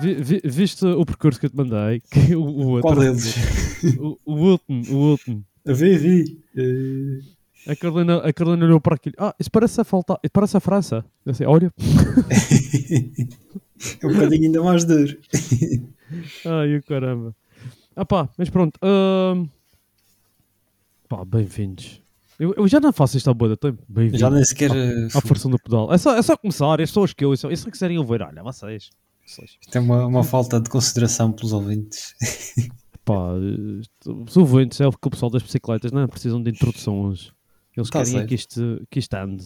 Vi, vi, viste o percurso que eu te mandei? Que o, o outro, Qual deles? O, o último, o último. Vi, vi. Eh, A Carolina, a Carolina olhou para aquilo. Ah, isso parece a falta, isso parece a França. Eu assim, olha. é um bocadinho ainda mais duro. Ai, o caramba. Ah pá, mas pronto. ahm, Pá, bem-vindos. Eu, eu já não faço isto há boa tempo. Bem-vindos. Já nem sequer. eh, À força do pedal. É só, é só começar, as pessoas que eu, se se quiserem ouvir, olha, vocês. vocês. Isto é uma, uma falta de consideração pelos ouvintes. Pá, eh, os ouvintes é o que o pessoal das bicicletas não precisam de introduções. Eles Tá querem é que isto, que isto ande.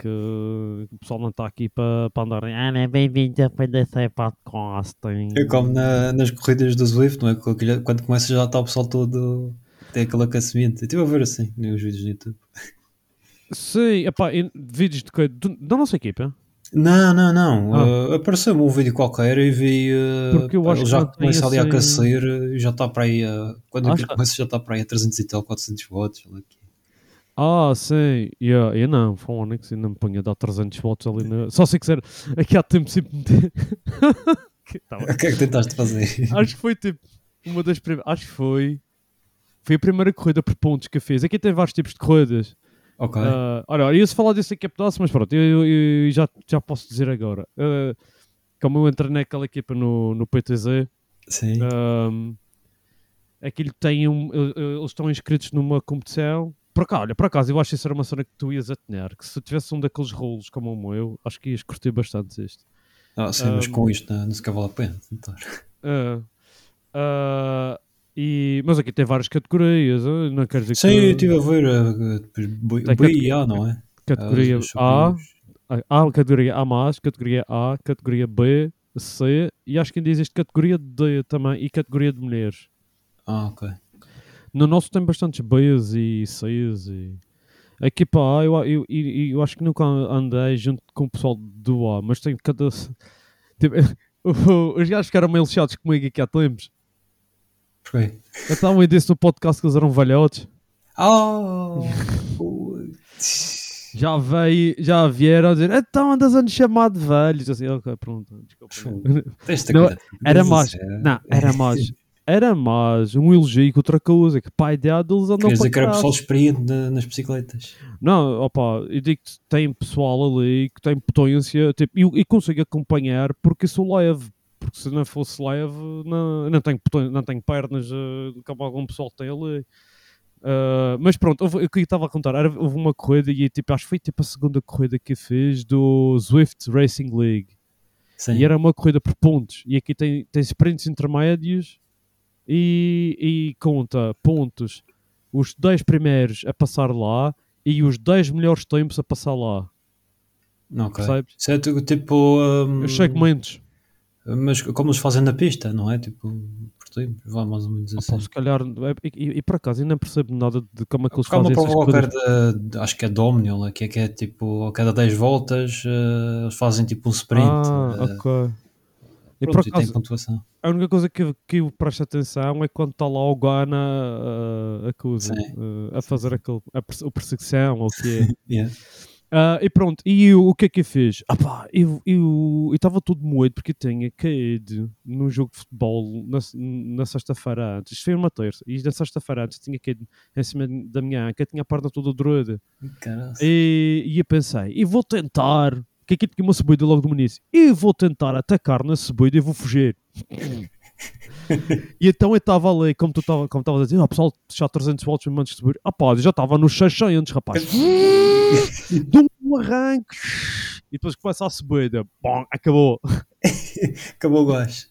Que o pessoal não está aqui para para andar. Ah, não, bem-vindo a PDC Podcasting. É como na- nas corridas do Swift, não é? Quando começa já está o pessoal todo. Tem aquele aquecimento. Eu estive a ver assim nos vídeos do YouTube. Sim, epá, vídeos de coisa. Da nossa equipa. Não, não, não. Ah. Eh, Apareceu-me um vídeo qualquer e vi. eh, Porque eu acho ele que já tem começa ali a assim- aquecer e já está para aí. a- quando Acho que- começa já está para aí a 300 e tal, 400 watts. Ah, sim. Yeah, eu não, Phonics, ainda me ponho a dar 300 votos ali. Na... Só se quiser, aqui há tempo sempre meter. Que tá. O que é que tentaste fazer? Acho que foi tipo uma das primeiras. Acho que foi. Foi a primeira corrida por pontos que eu fiz. Aqui tem vários tipos de corridas. ok. Ah, olha, ia-se falar disso aqui a pedaço, mas pronto, eu, eu- eu já, já posso dizer agora. Ah, como eu entrei naquela equipa no, no PTZ, Sim. um, aquilo tem um. Eles estão inscritos numa competição. Por cá, olha, por acaso, eu acho que isso era uma cena que tu ias atener. Que se tivesse um daqueles rolos como o meu, acho que ias curtir bastante isto. Ah, sim, mas um, com isto não, não se vale a pena. tentar. Ah, ah, e, mas aqui tem várias categorias, ah, não quer dizer Sim, que. eu estive a ver uh, depois B e A, não é? categoria A, superiores. A, categoria A, categoria A, categoria B, C e acho que ainda existe categoria D também e categoria de mulheres. Ah, ok. No nosso tem bastantes Bs e Cs e. Aqui para A, eu, eu, eu, eu acho que nunca andei junto com o pessoal do A, mas tem cada. Tipo, os gajos ficaram meio lixados comigo aqui há tempos. Porquê? Eu estava a disse no podcast que eles eram velhotes. Putz. Já veio, já vieram a dizer, então andas a nos chamar de velhos. Assim, ok, pronto, desculpa. Não, era mais, não, era mais, era mais um elogio que outra coisa, que pai de eles andam Queres dizer que era pessoal experiente na- nas bicicletas? Não, opa, eu digo que tem pessoal ali que tem potência tipo, e, e consigo acompanhar porque sou leve. Porque se não fosse leve, não, não, tenho, não tenho pernas eh, como algum pessoal tem ali. Ah, mas pronto, houve- eu estava a contar, era, houve uma corrida e tipo, acho que foi tipo a segunda corrida que fiz do Swift Racing League. Sim. E era uma corrida por pontos. E aqui tem, tem sprints intermédios e, e conta pontos. Os 10 primeiros a passar lá e os 10 melhores tempos a passar lá. Não, ok. Percebes? Isso é tipo. um, Os segmentos. Mas como eles fazem na pista, não é? Tipo, por tempo, vá mais ou menos assim. Pá, se calhar, é, e, e- e por acaso, eu não percebo nada de como é que eles Porque fazem essas coisas. de, de- acho que é Dominion, lá, que é, que é tipo, a cada 10 voltas eh, eles fazem tipo um sprint. Ah, eh, ok. E por pronto, e tem acaso, pontuação. a única coisa que, que eu presto atenção é quando está lá o Gana a, a, coisa, Sim. eh, a fazer aquele, a perseguição, ou o que é. Yeah. Ah, e pronto, e eu, o que é que eu fiz? Ah pá, eu estava todo moído porque eu tinha caído num jogo de futebol na, na sexta-feira antes. Isto foi uma terça, e na sexta-feira antes tinha caído em cima da minha anca, tinha a perna toda doida. E, e eu pensei, e vou tentar, que aqui tinha uma subida logo do início, e vou tentar atacar na subida e vou fugir. e então eu estava ali, como tu estavas a dizer, ah, pessoal, já 300 volts mesmo antes de subir. Ah pá, eu já estava nos 600, rapaz. de um arranque e depois começa a subida. Bom, acabou. Acabou o gás.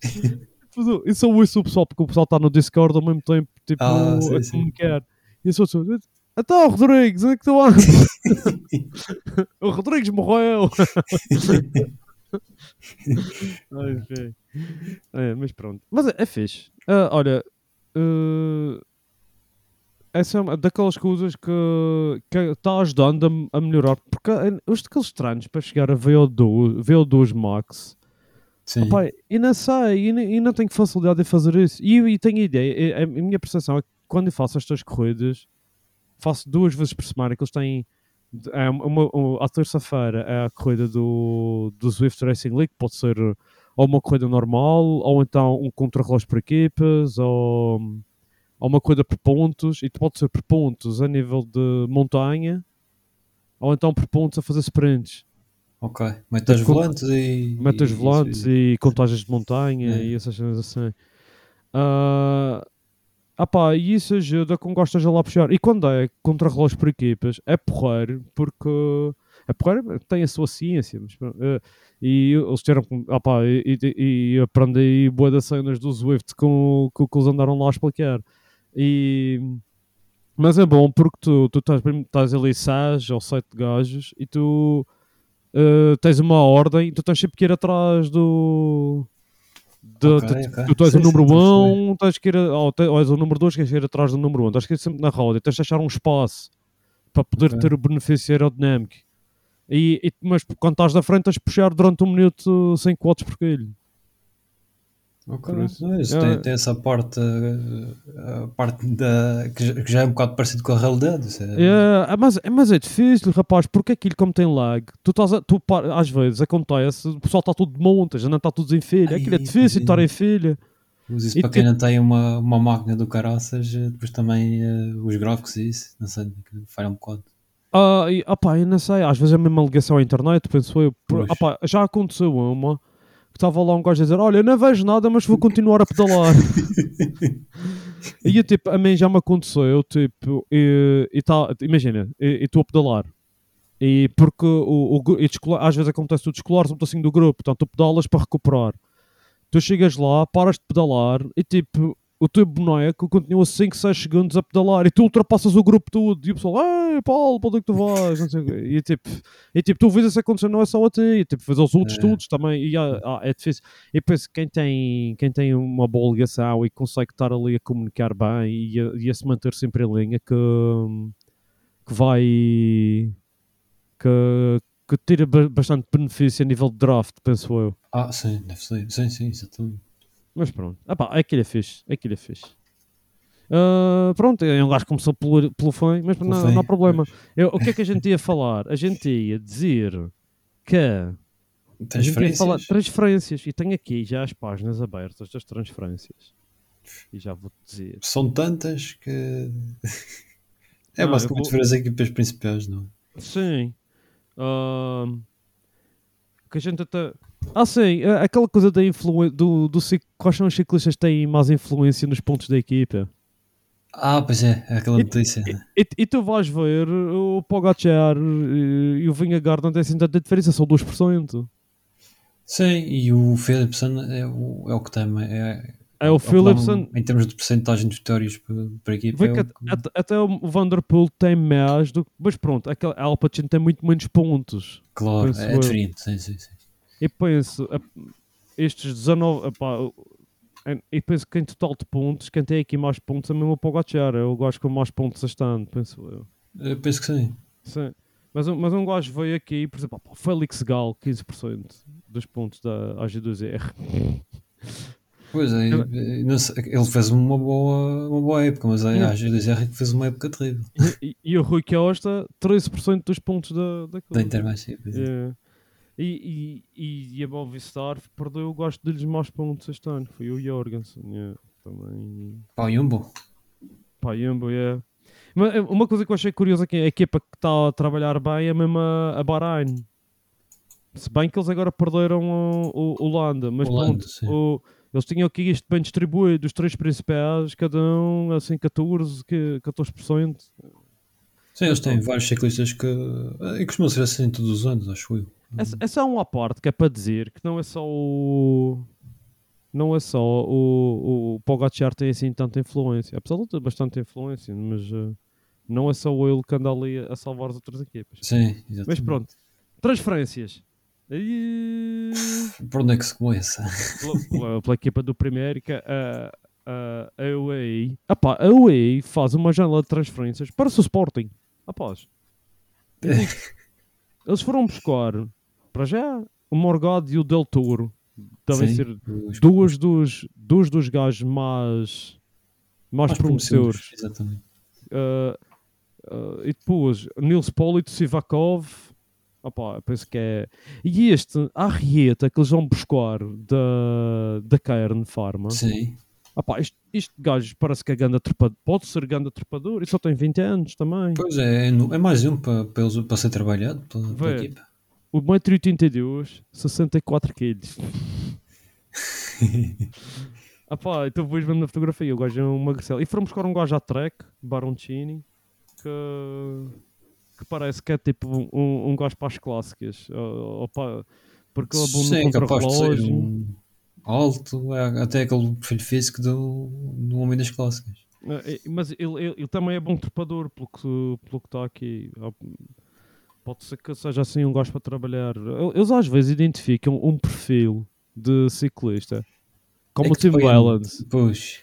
Eu só ouço o pessoal porque o pessoal está no Discord ao mesmo tempo. tipo, Ah, sim, a comunicar. E eu sou então, Rodrigues, onde é que tu andas? o Rodrigues morreu! Enfim. É, mas pronto. Mas é, é fixe. Ah, olha, ah, essa é uma daquelas coisas que está ajudando a, a melhorar. Porque ah, os daqueles treinos para chegar a VO2, VO2 Max, Sim. Opa, e não sei, e, não- não tenho facilidade em fazer isso. E, e tenho ideia, e- a, a minha percepção é que quando eu faço estas corridas, faço duas vezes por semana, que eles têm. É uma, uma- à terça-feira é a corrida do, do Swift Racing League, pode ser ou uma corrida normal, ou então um contrarrelógio por equipas, ou, ou uma corrida por pontos, e pode ser por pontos a nível de montanha, ou então por pontos a fazer sprints. Ok. Com- volantes e. Mete os e- volantes e contagens de montanha É. e essas coisas assim. Ah, ah pá, e isso ajuda com gostas a lá puxar. E quando é contra relógio por equipas, é porreiro, porque é porreiro, tem a sua ciência. Mas, eh, e eles tiveram, com- ah pá, e, e, e aprendi boa das cenas do Swift com, com o que eles andaram lá a explicar. E, mas é bom porque tu, tu estás, estás ali seis ou sete gajos e tu uh, tens uma ordem e tu tens sempre que ir atrás do. de- Ok, de- ok. Tu, tu és Sim, o número sim, estou a perceber. 1, um, tens que ir. Ou, te- ou és o número 2, tens que ir atrás do número 1. Um. Tens que ir sempre na roda e tens de achar um espaço para poder Ok. ter o benefício aerodinâmico. E, e- mas quando estás da frente, tens de puxar durante um minuto 5 watts por quilho. Ok. Por isso. Não, isso É. tem, tem essa parte, eh, a parte da, que, já, é um bocado parecido com a realidade. É, É, é, mas, é, mas é difícil, rapaz, porque aquilo como tem lag, tu estás a- tu, às vezes acontece, o pessoal está tudo de montas, ainda está tudo em filha. Aquilo é difícil é. estar em filha. Mas isso E para quem não tem uma, uma máquina do caraças, eh, depois também eh, os gráficos e isso, não sei, falha um bocado. Ah, e, opá, eu não sei, às vezes é mesmo uma ligação à internet, penso eu. Por, opá, já aconteceu uma estava lá um gajo a dizer: Olha, eu não vejo nada, mas vou continuar a pedalar. e eu, tipo, a mim já me aconteceu, tipo, e, e tá, imagina, estou a pedalar. E porque o, o, descolar- às vezes acontece tu descolares um pedacinho do grupo, então tu pedalas para recuperar. Tu chegas lá, paras de pedalar e tipo, o teu boneco continua 5, 6 segundos a pedalar e tu ultrapassas o grupo todo e o pessoal, ei Paulo, para onde é que tu vais? Não sei o quê. E tipo, e, tipo tu vês isso acontecer não é só a ti, e, tipo, vês aos outros É. todos também e ah, ah, é difícil. E penso que quem tem, quem tem uma boa ligação e consegue estar ali a comunicar bem e a, e a se manter sempre em linha que, que vai que, que tira ba- bastante benefício a nível de draft, penso eu. Ah, sim, deve ser. Sim, sim, exatamente. Mas pronto, ah pá, aquilo é fixe, aquilo é fixe. Ah, pronto, é um gajo que começou pelo, pelo fim, mas Pelo não, fim, não há problema. Eu- o que é que a gente ia falar? A gente ia dizer que ia falar Transferências. transferências e tenho aqui já as páginas abertas das transferências. E já vou dizer. São tantas que. é Não, basicamente vou- ver as equipas principais, não é? Sim. Ahm, que a gente até. Ah, sim, a- aquela coisa da influência do, do quais são os ciclistas que têm mais influência nos pontos da equipa. Ah, pois é, é aquela notícia. E, e tu vais ver o Pogacar e, e o Vingegaard não têm assim tanta diferença, são 2%. Sim, e o Philipson é o, é o que tem. É, É o é Philipson. Em termos de porcentagem de vitórias para, equipa. É o at- que- at- até o Vanderpool tem mais do que. Mas pronto, aquele a Alpecin tem muito menos pontos. claro, é diferente. Sim, sim, sim. E penso, estes 19. epá, o- em- e penso que em total de pontos, quem tem aqui mais pontos é mesmo o Pogacar. É o gajo com mais pontos este ano, penso eu. Eu penso que sim. Sim. Mas, um- mas um gajo veio aqui, por exemplo, pá, Félix Gal, 15% dos pontos da AG2R. Pois é, Eu- ele fez uma boa, uma boa época, mas Hum. a a GDR que fez uma época terrível E, e o Rui Costa, 13% dos pontos da, da da. Intermarché. pois é. E, e, e a Movistar perdeu o gosto de lhes mais pontos este ano. Foi o Jorgensen. é. Também. Pá, Jumbo. Pá, Jumbo, é. Mas, é, Uma coisa que eu achei curiosa é que a equipa que está a trabalhar bem é mesmo a, a Bahrein. Se bem que eles agora perderam o, o, o Landa, mas Holanda, pronto, o- eles tinham aqui isto bem distribuído, os três principais, cada um assim 14, que- 14%. Sim, eles têm vários ciclistas que. E costumam ser assim todos os anos, acho eu. Essa é uma parte que é para dizer que não é só o. não é só o, o Pogacar tem assim tanta influência, apesar de ter bastante influência, mas eh, não é só ele que anda ali a salvar as outras equipas. Sim, exatamente. Mas pronto, transferências. E... Por onde é que se começa? pela, pela- pela equipa do Primérica, a, a, a UAE. Epá, a UAE faz uma janela de transferências para o Sporting. Após. Digo, Eles foram buscar, para já, o Morgado e o Del Toro. Devem Sim, ser duas dos, duas dos gajos mais, mais, mais promissores. Exatamente. Uh, uh, e depois, Nils Polito, Sivakov. Eu penso que é. E este, a Arrieta que eles vão buscar da, da Cairn Pharma. Sim. Opá, este, este gajo parece que é ganda trepador. Pode ser ganda trepador e só tem 20 anos também. Pois é, é, é mais um para, para, para ser trabalhado pela, pela equipa. O 1,82m, 64 kg. Opá, então depois vendo na fotografia, o gajo é um magricelo. E foram buscar um gajo à track, Baroncini, que, que parece que é tipo um, um, gajo para as clássicas. Ou, ou para- porque ele de ser contra-relógio. um alto, é, até aquele perfil físico do, do homem das clássicas. É, Mas ele, ele, ele também é bom trepador, pelo que pelo que está aqui. Ah, Pode ser que seja assim um gajo para trabalhar. Eles às vezes identificam um perfil de ciclista como É o Tim depois- Wellens. Pois,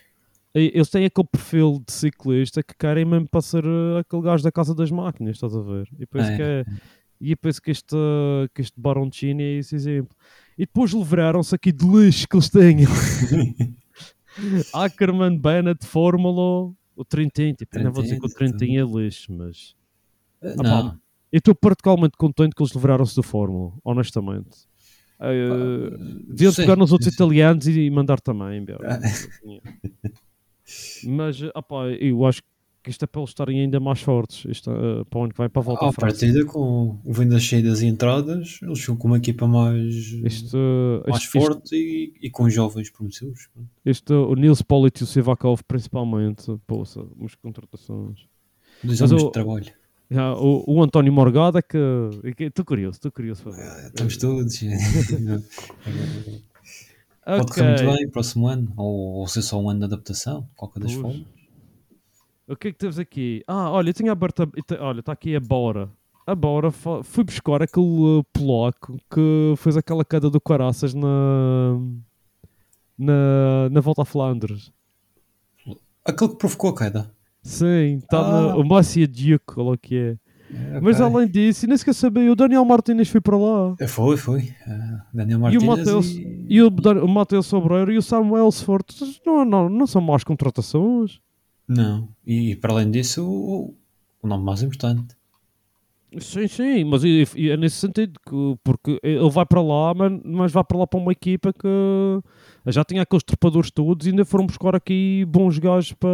E- Eles têm aquele perfil de ciclista que querem mesmo para ser eh, aquele gajo da casa das máquinas, estás a ver? E penso É. que é. E eu penso que este, que este Baroncini é esse exemplo. E depois livraram-se aqui de lixo que eles têm. Ackerman, Bennett, Fórmula, o Trintin. Tipo, eu não vou dizer que o Trintin, Trintin é lixo, mas. não. pá, Eu estou particularmente contente que eles livraram-se do Fórmula, honestamente. Uh, deviam sim, pegar nos outros italianos e mandar também. meu. Ah. Mas, opá, eu acho que isto é para eles estarem ainda mais fortes. Isto, uh, para o ano que vai para a volta À à França. partida, com o vindo das saídas e entradas, eles ficam com uma equipa mais, Isto, uh, mais isto- forte e, e com jovens promissores. isto, o Nils Pollitt e o Sivakov, principalmente, poça, umas contratações. Dois o- de trabalho. Já, o, o António Morgado é que. é Estou curioso, estou curioso para ver. Estamos todos. Pode Ok. correr muito bem, próximo ano. Ou, ou ser só um ano de adaptação, qualquer das formas. O que é que temos aqui? Ah, olha, eu tinha aberto. A... Olha, está aqui a Bora. A Bora fa- fui buscar aquele uh, polaco que fez aquela queda do Caraças na. Na, na volta a Flandres. Aquele que provocou a queda. Sim, está Ah. o Massia Duke, olha o que é. É, Mas ok. além disso, nem sequer sabia, o Daniel Martínez foi para lá. É, Foi, foi. Ah, Daniel E o Martínez Mateus, e... e o, Dan- o Mateus Sobreiro e o Samuel Sfort não, não, não são más contratações. Não. E, para além disso, o, o nome mais importante. Sim, sim, mas e- e é nesse sentido, que, porque ele vai para lá, mas, mas vai para lá para uma equipa que já tinha aqueles trepadores todos e ainda foram buscar aqui bons gajos para.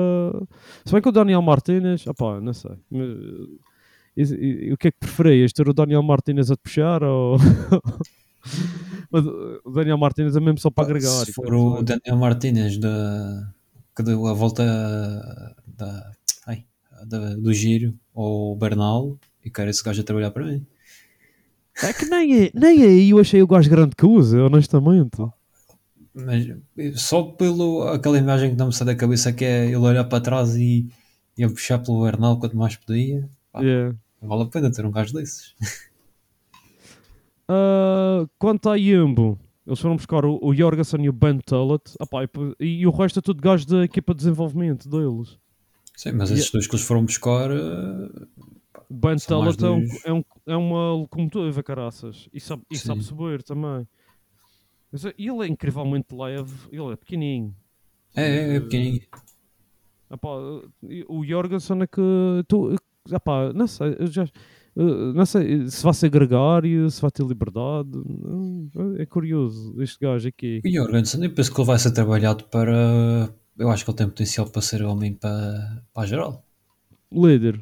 Se bem que o Daniel Martínez, opá, não sei. Mas, e- e- o que é que preferias? Ter o Daniel Martínez a te puxar ou. Mas o Daniel Martínez é mesmo só para agregar. Se e for o Daniel Martínez da, que deu a volta da, ai, da- do giro ou o Bernal e quero esse gajo a trabalhar para mim. É que nem, nem aí eu achei o gajo grande que usa, honestamente. Mas só pelo aquela imagem que não me sai da cabeça que é ele olhar para trás e, e a puxar pelo Bernal quanto mais podia. Pá, Yeah. Vale a pena ter um gajo desses. Ah, quanto à Yumbo, eles foram buscar o, o Jorgensen e o Ben Tullett ah, pá, e, e o resto é tudo gajos da equipa de desenvolvimento deles. Sim, mas esses dois que eles foram buscar O Ben Tullett é, um, é, um, é uma locomotiva, caraças, e sabe, e Sim. sabe subir também. Mas, eh, ele é incrivelmente leve, ele é pequenininho. é, é, é pequenininho. O Jorgensen é que. Tu, ah, pá, não sei, eu já. Eh, Não sei se vai ser gregário, se vai ter liberdade. É curioso este gajo aqui. E Jorgensen, eu penso que ele vai ser trabalhado para. Eu acho que ele tem potencial para ser homem para, para a geral. Líder.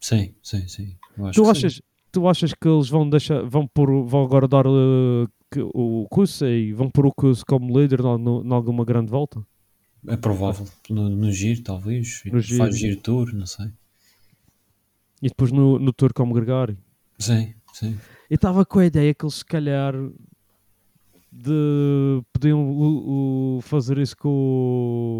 Sim, sim, sim. Tu que sim. achas, tu achas que eles vão deixar, vão pôr, vão agora dar eh, que, o Kusei, vão pôr o Kus como líder em alguma grande volta? É provável. No, no giro, talvez. No giro. Faz giro tour, não sei. E depois no, no Tour como gregário. Sim, sim. Eu estava com a ideia que eles se calhar de podiam o- o fazer isso com,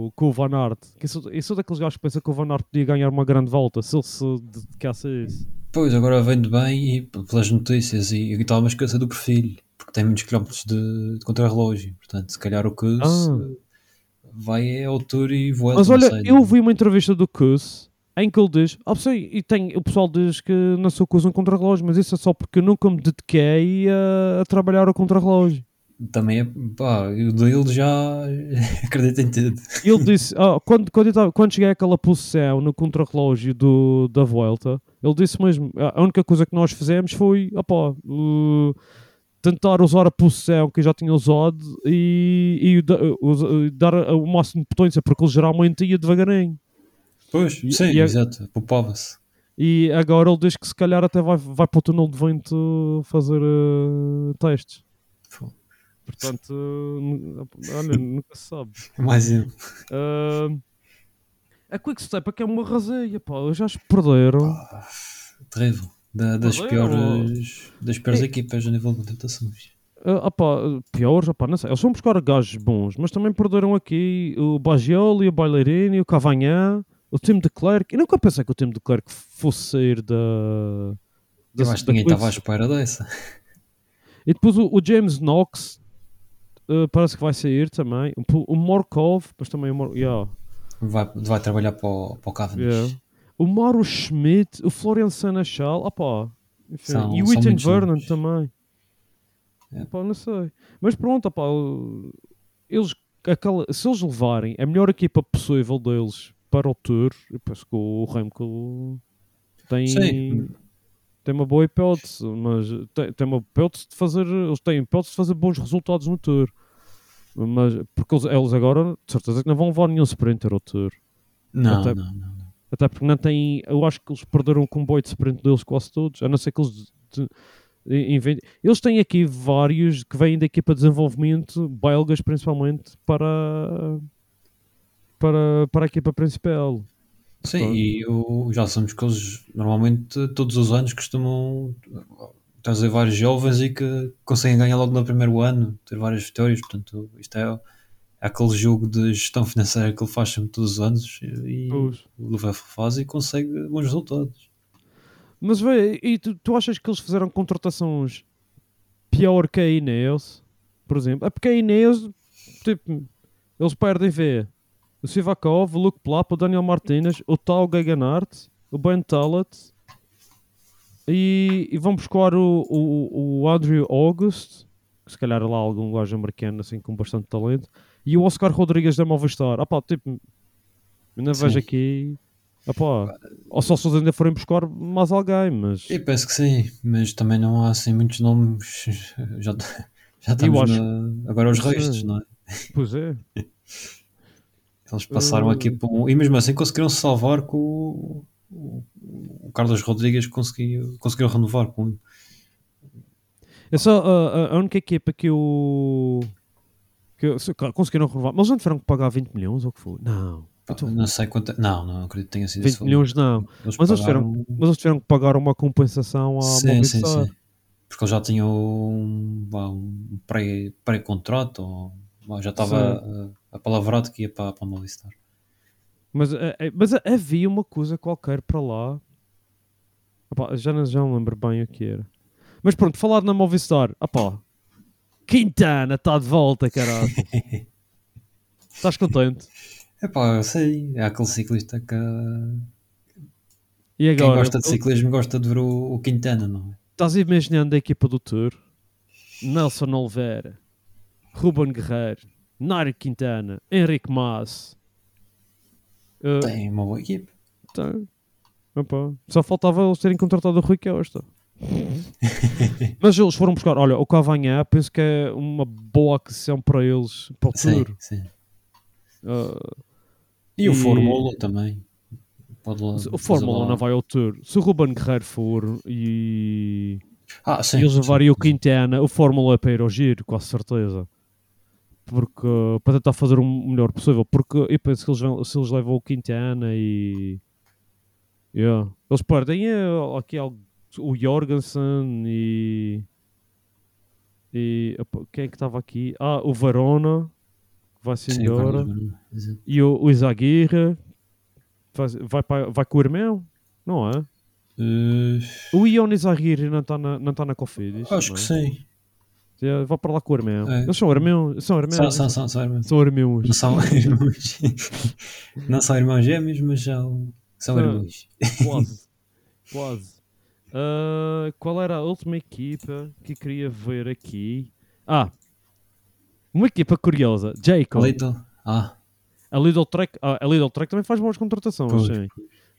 o- com o Van Aert. Eu, sou, eu sou daqueles gajos que pensam que o Van Aert podia ganhar uma grande volta se ele se dedicasse a isso. Pois, agora vem-de bem e pelas notícias e, estava a esquecer do perfil, porque tem muitos quilómetros de, de contrarrelógio. Portanto, se calhar o que Ah. vai é ao Tour e voa. Mas olha, eu vi uma entrevista do Kuss em que ele diz, sim, e tem, o pessoal diz que não sou Kuss um contra-relógio, mas isso é só porque eu nunca me dediquei a, a trabalhar ao contra-relógio. Também é, pá, o dele já acredita em tudo. Ele disse, ah, quando, quando, tava- quando cheguei àquela posição no contra-relógio do- da volta, ele disse mesmo, a única coisa que nós fizemos foi, opá, uh, tentar usar a posição que eu já tinha usado e, e da- usa- dar o máximo de potência, porque ele geralmente ia devagarinho. Pois, sim, e exato, poupava-se. E agora ele diz que se calhar até vai, vai para o túnel de vento fazer uh, testes. Pô, Portanto, uh, olha, nunca se sabe. Mais um. Uh, a Quickstep é que é uma raseia, pá. Já se perderam. Terrível. Da- das, piores, das piores É. equipas a nível de contratações. Uh, opá, piores, opá, não sei. Eles vão buscar gajos bons, mas também perderam aqui o Bagioli, o Baileirini, o Cavanhã, o time de Clerc. Eu nunca pensei que o time de Clerc fosse sair da. da Eu acho que ninguém estava à espera dessa. E depois o, o James Knox uh, parece que vai sair também. O, o Morkov, mas também o Mor yeah, Vai, vai trabalhar para o, para o Cavendish. yeah. O Mauro Schmidt, o Florian Senechal, opá. Enfim, São- e o muitos Vernon também. É. Opá, não sei. Mas pronto, opá, eles, aquela, se eles levarem a melhor equipa possível deles para o Tour, eu penso que o Remco tem, Sim. tem uma boa hipótese, mas tem, tem uma hipótese de fazer, eles têm hipótese de fazer bons resultados no Tour. Mas, porque eles, eles agora, de certeza que não vão levar nenhum sprinter ao Tour. Não, Até- não, não. não. Até porque não têm. Eu acho que eles perderam o comboio de sprint deles quase todos. A não ser que eles. de- Eles têm aqui vários que vêm da equipa de desenvolvimento, belgas principalmente, para. Para, para a equipa principal. Sim, e eu, já sabemos que eles normalmente todos os anos costumam trazer vários jovens e que conseguem ganhar logo no primeiro ano, ter várias vitórias. Portanto, isto é, é aquele jogo de gestão financeira que ele faz sempre todos os anos e Pois. o Lefebvre faz e consegue bons resultados. Mas vê, e tu, tu achas que eles fizeram contratações pior que a Ineos? Por exemplo? É porque a Ineos, tipo, eles perdem vê o Sivakov, o Luke Plap, o Daniel Martinez, o Tal Gaganart, o Ben Tallet e, e vão buscar o, o, o Andrew August, que se calhar é lá algum gajo americano assim com bastante talento, e o Oscar Rodrigues da Movistar. Ah pá, tipo, ainda Sim. vejo aqui. Ah pá, ou só se eles ainda forem buscar mais alguém, mas. Eu penso que sim, mas também não há assim muitos nomes. Já, já estamos acho- na- agora os restos, não é? Pois é. Eles passaram aqui por um... E mesmo assim conseguiram se salvar com o, o, o Carlos Rodrigues conseguiu, conseguiram renovar com É só a, a- a única equipa que eu. Que eu conseguiram renovar. Mas eles não tiveram que pagar 20 milhões ou o que foi? Não. Então, Não sei quanto. Não, não acredito que tenha sido 20 esse milhões não. Eles Mas eles, tiveram, pagaram- mas eles tiveram que pagar uma compensação à Sim, sim, sim. Porque eles já tinham um, um pré- pré-contrato, ou já estava uh, apalavrado que ia para, para a Movistar. Mas, eh, eh, mas eh, havia uma coisa qualquer para lá. Epá, já, não, já não lembro bem o que era. Mas pronto, falar na Movistar. Epá, Quintana está de volta, caralho. Estás contente? Epá, eu sei, é aquele ciclista que E quem agora? gosta de ciclismo gosta de ver o, o Quintana, não é? Estás imaginando a equipa do Tour? Nelson Oliveira, Ruben Guerreiro, Nairo Quintana, Henrique Mas. Uh, Tem uma boa equipe. tem. Opa, Só faltava eles terem contratado o Rui Costa. Mas eles foram buscar. Olha, o Cavanhã penso que é uma boa aquisição para eles para o Sim, Tour. sim. Uh, E o E- Fórmula também. Pode lá o Fórmula lá- não vai ao Tour. Se o Ruben Guerreiro for e Ah, sim. e eles sim, levarem o sim. Quintana, o Fórmula é para ir ao giro, quase certeza. Porque, para tentar fazer o melhor possível. Porque eu penso que eles, vão- se eles levam o Quintana e. Yeah. Eles perdem é, aqui algo- o Jorgensen e. E opa, quem é que estava aqui? Ah, o que Sim, embora. Carlos, exato. E o, o Izaguirre vai, vai, para- vai com o irmão, não é? Eh, O Ion Izaguirre não está na, não tá na Cofidis. acho não que é? sim. É, Vai para lá com o irmão. É. Eles são irmãos. São irmãos. São, são, são, são irmãos. São irmãos. Não são irmãos. Não são irmãos gêmeos, mas são, são São. irmãos. Quase. Quase. Ah, qual era a última equipa que queria ver aqui? Ah, uma equipa curiosa. Jacob. Little. Ah, A Lidl Trek, ah, a Lidl Trek também faz boas contratações, Pois, sim.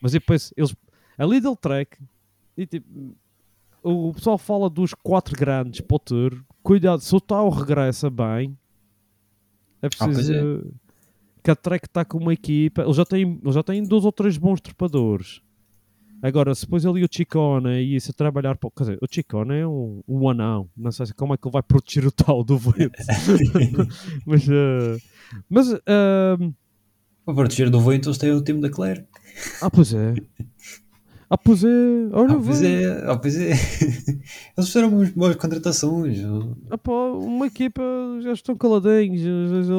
Mas depois eles, a Lidl Trek, e, tipo, o pessoal fala dos quatro grandes para o tour. Cuidado, se o Tau regressa bem, é pois preciso é. que a Trek está com uma equipa. Ele já tem, ele já tem dois ou três bons trepadores. Agora, se ele e o Chicone e isso a trabalhar, para, quer dizer, o Chicone é um, um anão, não sei se- como é que ele vai proteger o tal do vento. mas, eh, mas eh, para proteger do vento, eles têm o time da Claire. Ah, pois é. Ah, pois é. Olha, Ah, pois é, ah, pois é. Eles fizeram boas, boas contratações. Ah, pá, uma equipa já estão caladinhos. eles-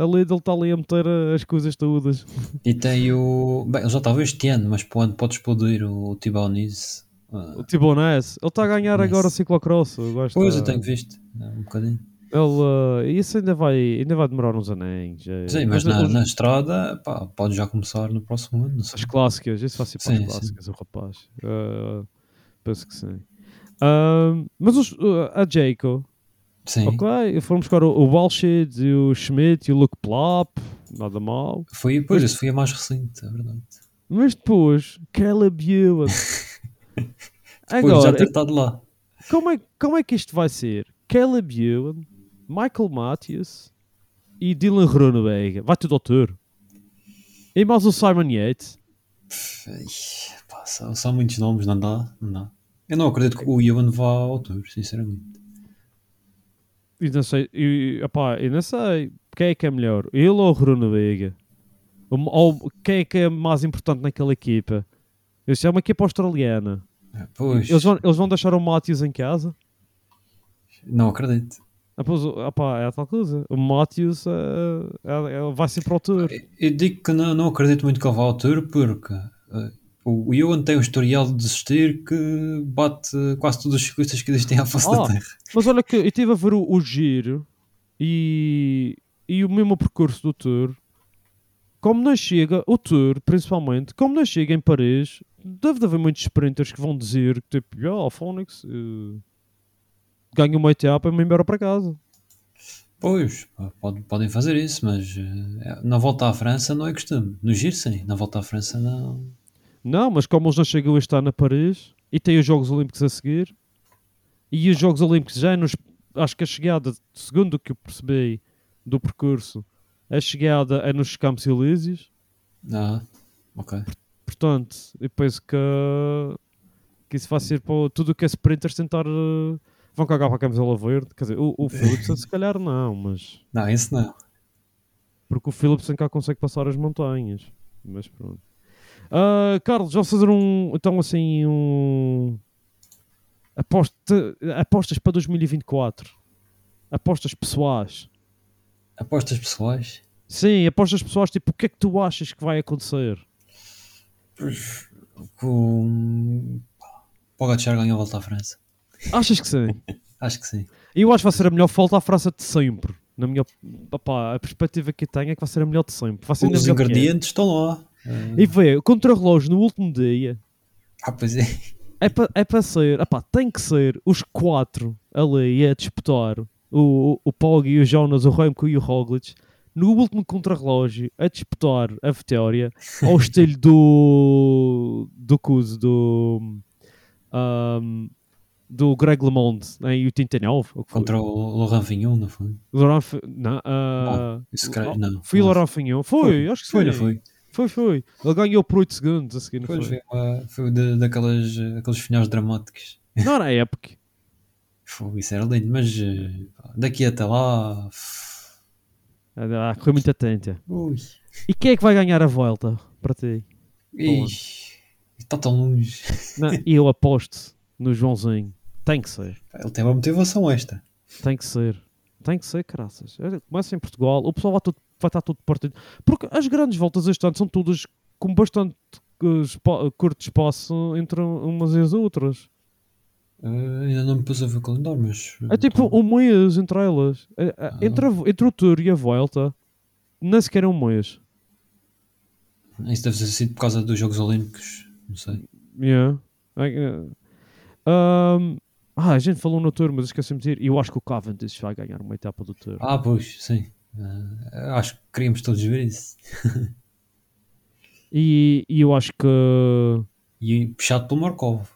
A Lidl está ali a meter as coisas todas. E tem o. Bem, ele já estava este ano, mas ano pode explodir o, o Tibonese. Ah, O Tibonés, ele está a ganhar Yes. agora o ciclocross. Eu gosto Pois, da- eu tenho visto. ah, Um bocadinho. Ele, eh, isso ainda vai, ainda vai demorar uns anéis. eh. Sim, mas na, os- na estrada, pá, pode já começar no próximo ano. As clássicas, isso vai ser para Sim, as clássicas, o rapaz. Eh, penso que sim. Ah, mas os, eh, a Jayco, Sim, ok, fomos buscar o, o Walshid e o Schmidt e o Luke Plop, nada mal. foi, pois, esse foi a mais recente, é verdade. Mas depois, Caleb Ewan. Depois já Agora, ter estado lá. como é, como é que isto vai ser? Caleb Ewan, Michael Matthews e Dylan Groenewegen. Vai tudo ao tour. E mais o Simon Yates. Pá, são, são muitos nomes, não dá, não dá. Eu não acredito que o Ivan vá ao tour, sinceramente. E não sei, eu não sei quem é que é melhor, ele ou o Groenewegen? Ou, ou quem é que é mais importante naquela equipa? Isso é uma equipa australiana. Ah, Pois, Eles vão, eles vão deixar o Matthews em casa? não acredito. Pois, opá, é a tal coisa. O Matthews eh, é- é- vai ser para o tour. Eu digo que não, não acredito muito que ele vá ao tour porque o Ivan tem um historial de desistir que bate quase todos os ciclistas que existem à face da Ah, Terra. Mas olha que eu estive a ver o, o giro e, e o mesmo percurso do Tour. Como não chega, o Tour, principalmente, como não chega em Paris, deve de haver muitos sprinters que vão dizer que tipo, ah, o Phoenix uh, ganha uma etapa e me embora para casa. Pois, pode- podem fazer isso, mas ah, na volta à França não é costume. No giro, sim, na volta à França não. Não, mas como eles não chegam este ano a Paris e têm os Jogos Olímpicos a seguir, e os Jogos Olímpicos já é nos. Acho que a chegada, segundo o que eu percebi do percurso, a chegada é nos Campos Elíseos. Ah, ok. Portanto, eu penso que, que isso vai ser para tudo o que é sprinters tentar. eh, vão cagar para a camisola verde. Quer dizer, o, o Philipsen se calhar não, mas. Não, esse não. Porque o Philipsen cá consegue passar as montanhas. Mas pronto. Ah, Carlos, vamos fazer um. Então, assim, um. Aposta, apostas para 2024. Apostas pessoais. Apostas pessoais. Sim, apostas pessoais, tipo, o que é que tu achas que vai acontecer? Com. Pogacar ganhou a volta à França. Achas que sim? Acho que sim. E eu acho que vai ser a melhor volta à França de sempre. Na minha opá, a perspectiva que eu tenho é que vai ser a melhor de sempre. Os é. ingredientes estão lá. E vê, o contra-relógio no último dia Ah, pois é. é para é para ser, opá, tem que ser os quatro ali a disputar o, o, o Pog e o Jonas, o Remco e o Roglic no último contra-relógio a disputar a vitória ao estilo do do Cus, do ahm, do Greg LeMond em 89 ou que foi? Contra o Laurent Fignon, no fundo. Laurent não, creio, não. Foi o Laurent Fignon? Foi, acho que Foi, não foi? Foi, foi. Ele ganhou por 8 segundos a seguir, não foi? foi, uma, foi de, daquelas, eh, aqueles finais dramáticos. Não era épico. Foi, isso era lindo, mas eh, daqui até lá. Ah, correu muito atenta. Ui. E quem é que vai ganhar a volta para ti? Ih, Está tão longe. Não, eu aposto no Joãozinho. Tem que ser. Ele tem uma motivação extra. Tem que ser. Tem que ser, graças. Começa em Portugal, o pessoal vai, tudo, vai estar tudo partido. Porque as grandes voltas este ano são todas com bastante eh, espa- curto espaço entre umas e as outras. Eh, ainda não me pus a ver o calendário, mas. É tipo um mês entre elas. É- é- Entre, a- entre o Tour e a Volta, nem sequer é um mês. Isso deve ter sido por causa dos Jogos Olímpicos. Não sei. Yeah. Eh, ahm, ah, a gente falou no Tour, mas esqueci-me de dizer. Eu acho que o Cavendish vai ganhar uma etapa do Tour. Ah, pois, sim. Eh, acho que queríamos todos ver isso. E, e eu acho que. E puxado pelo Markov.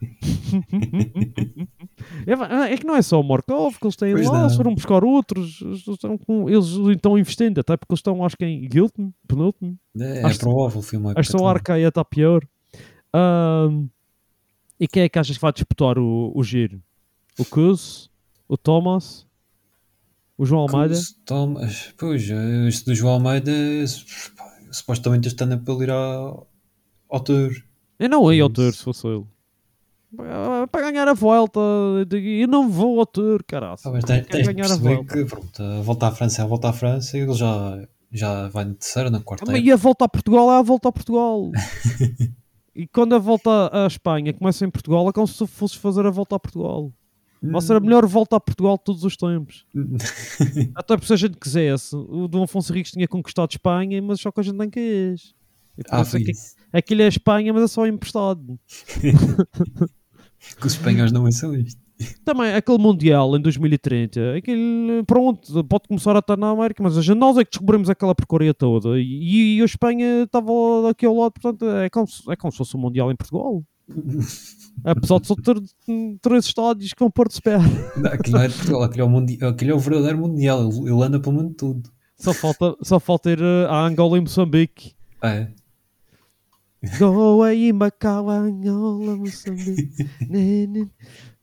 É, va- é que não é só o Markov que eles têm Pois lá, não. eles foram buscar outros. Eles estão, com, eles estão investindo, até porque eles estão, acho que em Gilton, Penultimo. É, é Acho- provável, foi uma Acho que também. Arcaia está pior. Ahm, e quem é que achas que vai disputar o, o giro? O Cus? O Thomas? O João Almeida? Cruz, Thomas, pois, eh, este do João Almeida, pá, supostamente este ano é para ele ir ao, ao Tour. Eu não ia ao. Tour se fosse ele. Para para ganhar a volta, eu não vou ao Tour, caralho. Ah, mas tens de ganhar a volta. que pronto, a volta à França é a volta à França e ele já, já vai na terceira, na quarta. Mas E a volta a Portugal é a volta a Portugal. e quando a volta à Espanha começa em Portugal, é como se tu fosses fazer a volta a Portugal. Vai ser a melhor volta a Portugal de todos os tempos. Até porque se a gente quisesse, o Dom Afonso Henriques tinha conquistado Espanha, mas só que a gente não quis. E Ah, é. Aquilo é Espanha, mas é só emprestado. Que os espanhóis não são isto. Também, aquele Mundial em 2030, aquele, pronto, pode começar a estar na América, mas a gente, nós é que descobrimos aquela porcaria toda. E, e a Espanha estava aqui ao lado, portanto, é como, se- é como se fosse o Mundial em Portugal. Apesar de só ter três estádios que vão espera. Não, Aquilo é Portugal, aquilo é o, mundi aquilo é o verdadeiro Mundial. Ele, anda para o mundo todo. Só falta, só falta ir eh, a Angola e Moçambique. É. Goa e Macau, Angola, Moçambique.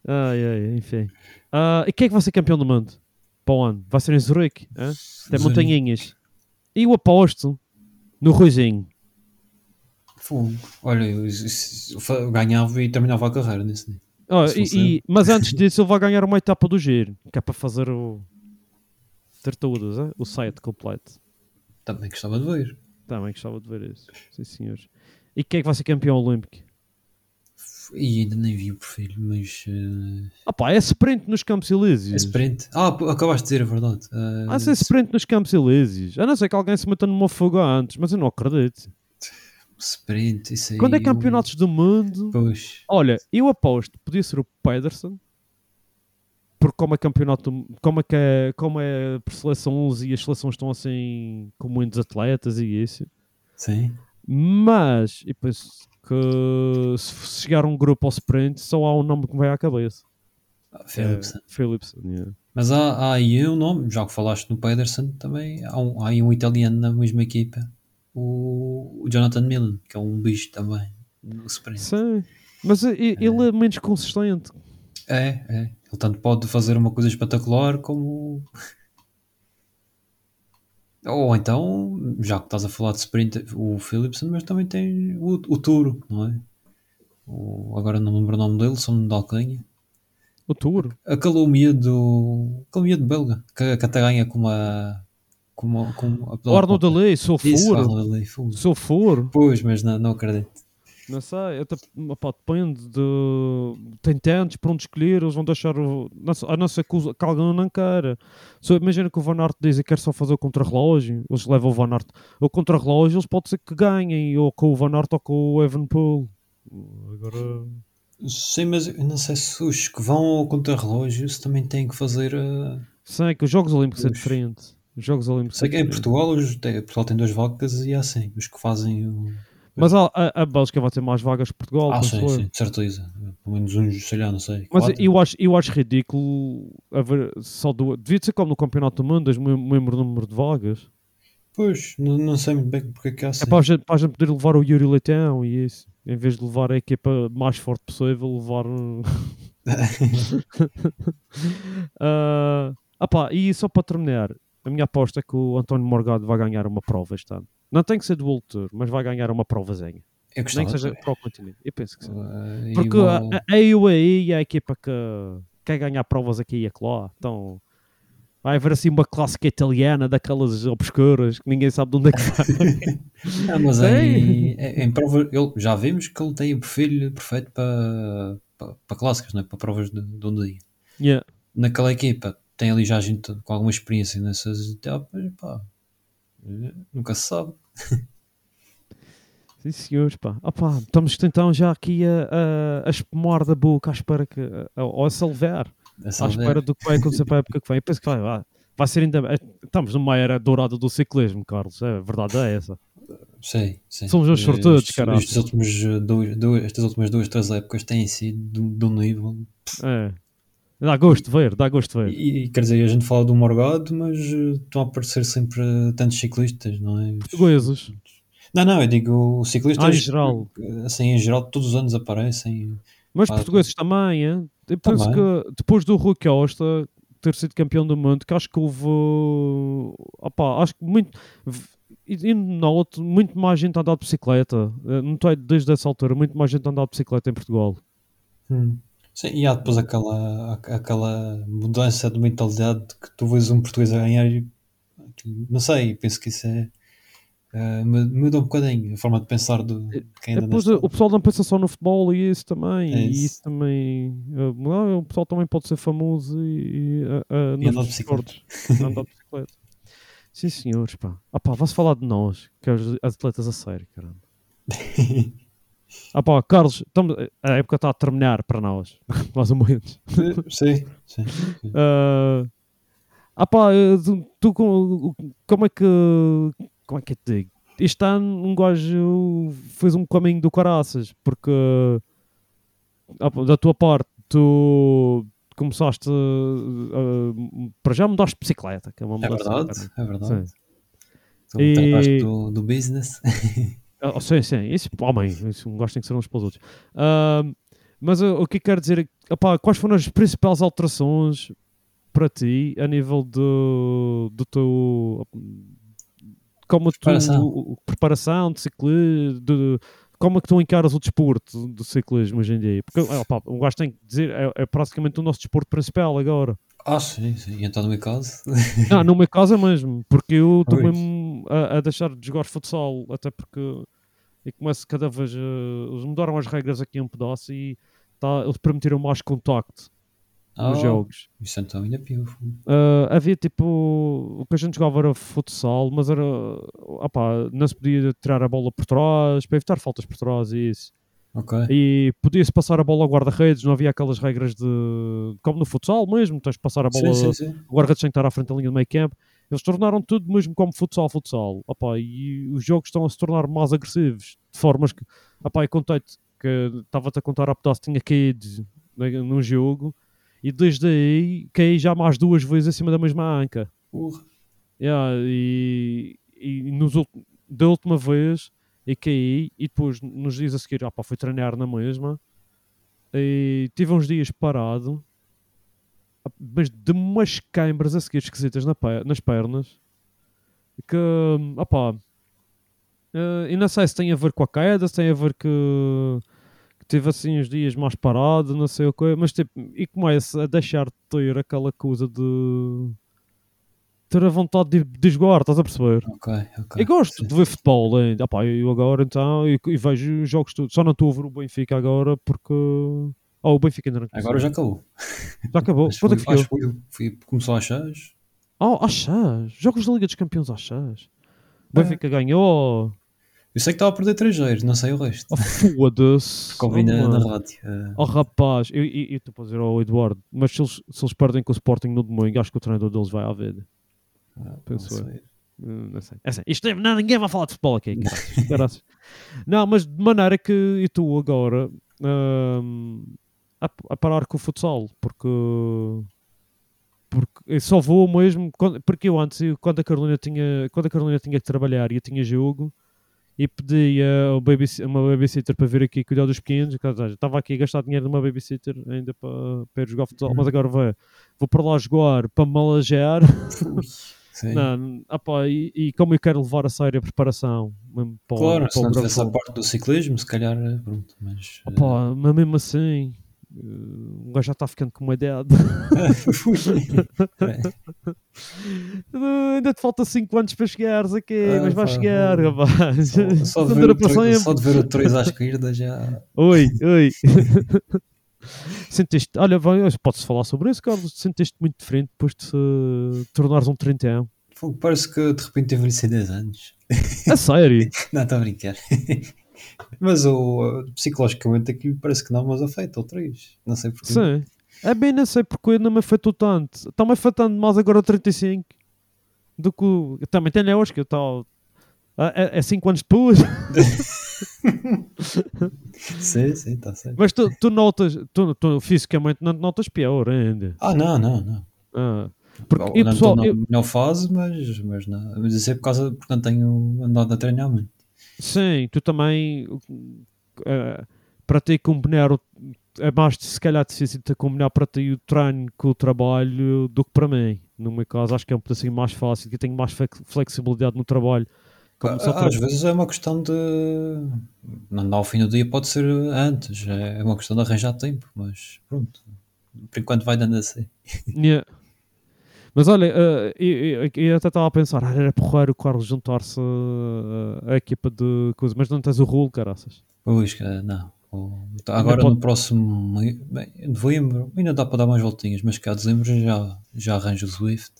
Ai, ai, enfim. Ah, e quem é que vai ser campeão do mundo? Para o ano? Vai ser em Zurique? hã? Tem Zurique. montanhinhas. E eu aposto no Ruizinho. Fogo. Olha, eu, eu- eu ganhava e terminava a carreira nesse dia. Se e- e- mas antes disso ele vai ganhar uma etapa do giro, que é para fazer o ter todas, hã? o site completo. Também gostava de ver. Também gostava de ver isso. Sim, senhores. E quem é que vai ser campeão olímpico? E ainda nem vi o perfil, mas. eh, Ah pá, é sprint nos Campos é Elíseos. sprint. Ah, acabaste de dizer a verdade. Eh, Ah, ser sprint nos Campos Elíseos. A não ser que alguém se meta numa fuga antes, mas eu não acredito. sprint, isso aí. Quando é eu- campeonatos do mundo, Pois. olha, eu aposto, podia ser o Pedersen, porque como é campeonato, como é que é, como é por seleção 11 e as seleções estão assim com muitos atletas e isso. Sim. Mas, e penso que se chegar um grupo ao sprint, só há um nome que me vai à cabeça. Ah, Philipsen. É, Philipsen, yeah. Mas há, há aí um nome, já que falaste no Pedersen, também há, um, há aí um italiano na mesma equipa, o, o Jonathan Millen, que é um bicho também no sprint. Sim. Mas e- ele é menos consistente. É, é. Ele tanto pode fazer uma coisa espetacular como. Ou então, já que estás a falar de sprint, o Philipsen, mas também tem o, o Turo, não é? O, agora não me lembro o nome dele, são de Alcanha. O Tour. Aquele miúdo, aquele miúdo belga, que, que até ganha com uma. Com uma, com uma Ali, Isso, sulfuro. Ali, fogo. Sulfuro. Pois, mas não, não acredito. Não sei, até, opá, depende de. Tem tantos para onde escolher, eles vão deixar o. A não ser que, que alguém não queira. Só imagina que o Van Aert diz que quer só fazer o contrarrelógio, eles levam o Van Aert. O contrarrelógio, eles pode ser que ganhem, ou com o Van Aert ou com o Evenpool. Agora. Sim, mas eu não sei se os que vão ao contrarrelógio se também têm que fazer. Uh... Sei que os Jogos Olímpicos é Pois. diferente. Os Jogos Olímpicos Sei é que em diferente. Portugal, os, tem- Portugal tem duas vacas e é assim, os que fazem o. Mas a, a, a Bélgica vai ter mais vagas que Portugal. Ah, sim, sim, de certeza. Pelo menos uns, sei lá, não sei. Mas quatro. eu acho, eu acho ridículo haver só duas. Devia ser como no Campeonato do Mundo, o mesmo número de vagas. Pois, não, não sei muito bem porque é que há assim. É para a, gente, para a gente poder levar o Yuri Leitão e isso. Em vez de levar a equipa mais forte possível, levar. Ah, opá, e só para terminar, a minha aposta é que o António Morgado vai ganhar uma prova este ano. Não tem que ser do World Tour, mas vai ganhar uma provazinha. eu Nem que seja para o continente. Eu penso que sim. Uh, Porque uma- a, a UAE é a equipa que, quer ganhar provas aqui e acolá. Então vai haver assim uma clássica italiana daquelas obscuras que ninguém sabe de onde é que vai. Ah, mas Tem. em, em, em prova, ele, já vimos que ele tem o perfil perfeito para, para, para clássicas, não é? para provas de, de um dia. Yeah. Naquela equipa tem ali já gente com alguma experiência nessas etapas, pá, nunca se sabe. Sim, senhores, pá. Pá, estamos então já aqui a, a, a espumar da boca à espera que. a- ou a salvar. É À espera do que vai acontecer para a época que vem. Eu penso que vai, vai, vai ser ainda. é, Estamos numa era dourada do ciclismo, Carlos. É, a verdade é essa. Sim, sim. Somos uns Eh, sortudos, caralho. estes últimos, eh, dois, dois- estas últimas duas, três épocas têm sido de, de um nível. É. Dá gosto de ver, dá gosto de ver. E, quer dizer, a gente fala do Morgado, mas eh, estão a aparecer sempre tantos ciclistas, não é? Portugueses. Não, não, eu digo ciclistas. Ah, em geral. Assim, em geral, todos os anos aparecem. Mas Ah, portugueses também, é? Eu penso Também. que depois do Rui Costa ter sido campeão do mundo, que acho que houve. Opá, acho que muito. E noto muito mais gente a andar de bicicleta. Eh, Não estou desde essa altura, muito mais gente a andar de bicicleta em Portugal. Hum. Sim, e há depois aquela, a- aquela mudança de mentalidade que tu vês um português a ganhar e não sei, penso que isso é. mu- muda um bocadinho a forma de pensar do, de quem Depois nessa- o pessoal não pensa só no futebol e isso também. É e isso. isso também. não, o pessoal também pode ser famoso e, e, eh, E andar de bicicleta. andar de bicicleta. Sim, senhores, pá. Ah, pá, vai-se falar de nós, que é os atletas a sério, caramba. Ah, pá, Carlos, estamos- a época está a terminar para nós, mais ou menos. sim, sim. Ah, ah, pá, eh, tu, tu com- como é que. Como é que eu te digo? Este ano um gajo fez um caminho do caraças, porque ah, da tua parte tu começaste ah, para já mudaste de bicicleta, que é uma É mudança. verdade, é verdade. Sim. Tu E- do, do business. Ah, sim, sim, isso, homem, isso um tem que ser uns para os outros. Ah, mas ah, o que quero dizer é, opá, quais foram as principais alterações para ti a nível do, do teu como tu Preparação. preparação de ciclismo, de, como é que tu encaras o desporto do ciclismo hoje em dia? Porque opá, um gajo tem que dizer, é, é praticamente o nosso desporto principal agora. ah, sim, sim. E então, no meu caso, Não, no meu caso é mesmo, porque eu estou mesmo a, a deixar de jogar futsal, até porque e começo cada vez. Uh, eles mudaram as regras aqui um pedaço e tá, eles permitiram mais contacto nos Ah, jogos. Isso então ainda pior. Uh, havia tipo. O que a gente jogava era futsal, mas era. opá, não se podia tirar a bola por trás, para evitar faltas por trás e isso. Ok. E podia-se passar a bola ao guarda-redes, não havia aquelas regras de. como no futsal mesmo, tens de passar a bola Sim, sim, sim. o guarda-redes tem que estar à frente da linha do meio campo. Eles tornaram tudo mesmo como futsal, futsal. Opá, e os jogos estão a se tornar mais agressivos, de formas que, opá, eu contei-te que estava-te a contar a pedaço, tinha caído num jogo e desde aí caí já mais duas vezes acima da mesma anca. Porra. Yeah, e e nos, da última vez eu caí e depois nos dias a seguir opá, fui treinar na mesma e tive uns dias parado mas de umas câimbras a seguir esquisitas na nas pernas que opá eh, e não sei se tem a ver com a queda se tem a ver que, que tive assim uns dias mais parado não sei o que mas tipo e começo a deixar de ter aquela coisa de ter a vontade de, de jogar, estás a perceber? Ok, ok. Eu gosto Sim. de ver futebol ainda. Opá, eu agora então e, e vejo os jogos todos. Só não estou a ver o Benfica agora porque. Oh, o Benfica ainda não Agora já acabou. já acabou. Acho Quanto é que ficou? acho foi- foi- começou às 6. Oh, às chás. Jogos da Liga dos Campeões às chás. O Benfica ganhou. Eu sei que estava a perder 3 0 não sei o resto. Oh, foda-se. Que ouvi Oh, na, na rádio. eh, Oh rapaz, eu estou a dizer ao Eduardo, mas se eles, se eles perdem com o Sporting no domingo, acho que o treinador deles vai à vida. ah, penso não eu. sei. Hum, Não sei. É assim, isto é- não, ninguém vai falar de futebol aqui. não, mas de maneira que eu estou agora hum, a, a parar com o futsal, porque, porque eu só vou mesmo porque eu antes, quando a Carolina tinha quando a Carolina tinha que trabalhar e eu tinha jogo e pedi a o babysi- uma babysitter para vir aqui cuidar dos pequenos, estava aqui a gastar dinheiro numa babysitter ainda para, para ir jogar futsal, mas agora vai, vou para lá jogar para me malajar Sim. não, opá, e, e como eu quero levar a sério a preparação mesmo para, o- Claro, para se não tivesse a parte do ciclismo, se calhar, eh, pronto, mas... eh, Opá, mas mesmo assim, Uh, O gajo já está ficando com uma idade. Uh, ainda te falta 5 anos para chegares aqui, Ah, mas vai pá, chegar, rapaz. Só, só de ver o só de ver o 3 à esquerda já. Oi, oi. Sentiste, olha, pode-se falar sobre isso, Carlos. Sentiste muito diferente depois de se tornares um 30 Fogo, Parece que de repente envelheci 10 anos. A sério? Não, está a brincar. Mas o, psicologicamente aquilo parece que não, mas afeta o 3. Não sei porquê. Sim. É bem, não sei porque não me afetou tanto. Está-me afetando mais agora o 35 do que o. Também tem hoje que eu estou. É 5 anos depois. Sim, sim, está certo. Mas tu, tu notas, tu, tu fisicamente não notas pior ainda. Ah, não, não, não. Ah, porque, Bom, e não pessoal, estou na eu- melhor fase, mas, mas, não. mas isso é por causa porque não tenho andado a treinar muito. Sim, tu também. eh, para ti combinar. O, é mais, se calhar, difícil de combinar para ti o treino com o trabalho do que para mim. No meu caso, acho que é um pedacinho mais fácil, que eu tenho mais flex- flexibilidade no trabalho. Só Às vezes é uma questão de. Não ao fim do dia, pode ser antes. É uma questão de arranjar tempo, mas pronto. Por enquanto vai dando assim. Yeah. Mas olha, eh, eu, eu- eu até estava a pensar, ah, era porreiro o Carlos juntar-se eh, à equipa de coisa, mas não tens o rolo, caraças. Pois, cara, não. O- tá, Agora pode- no próximo. mei- Bem, em novembro ainda dá para dar mais voltinhas, mas cá dezembro já, já arranjo o Swift.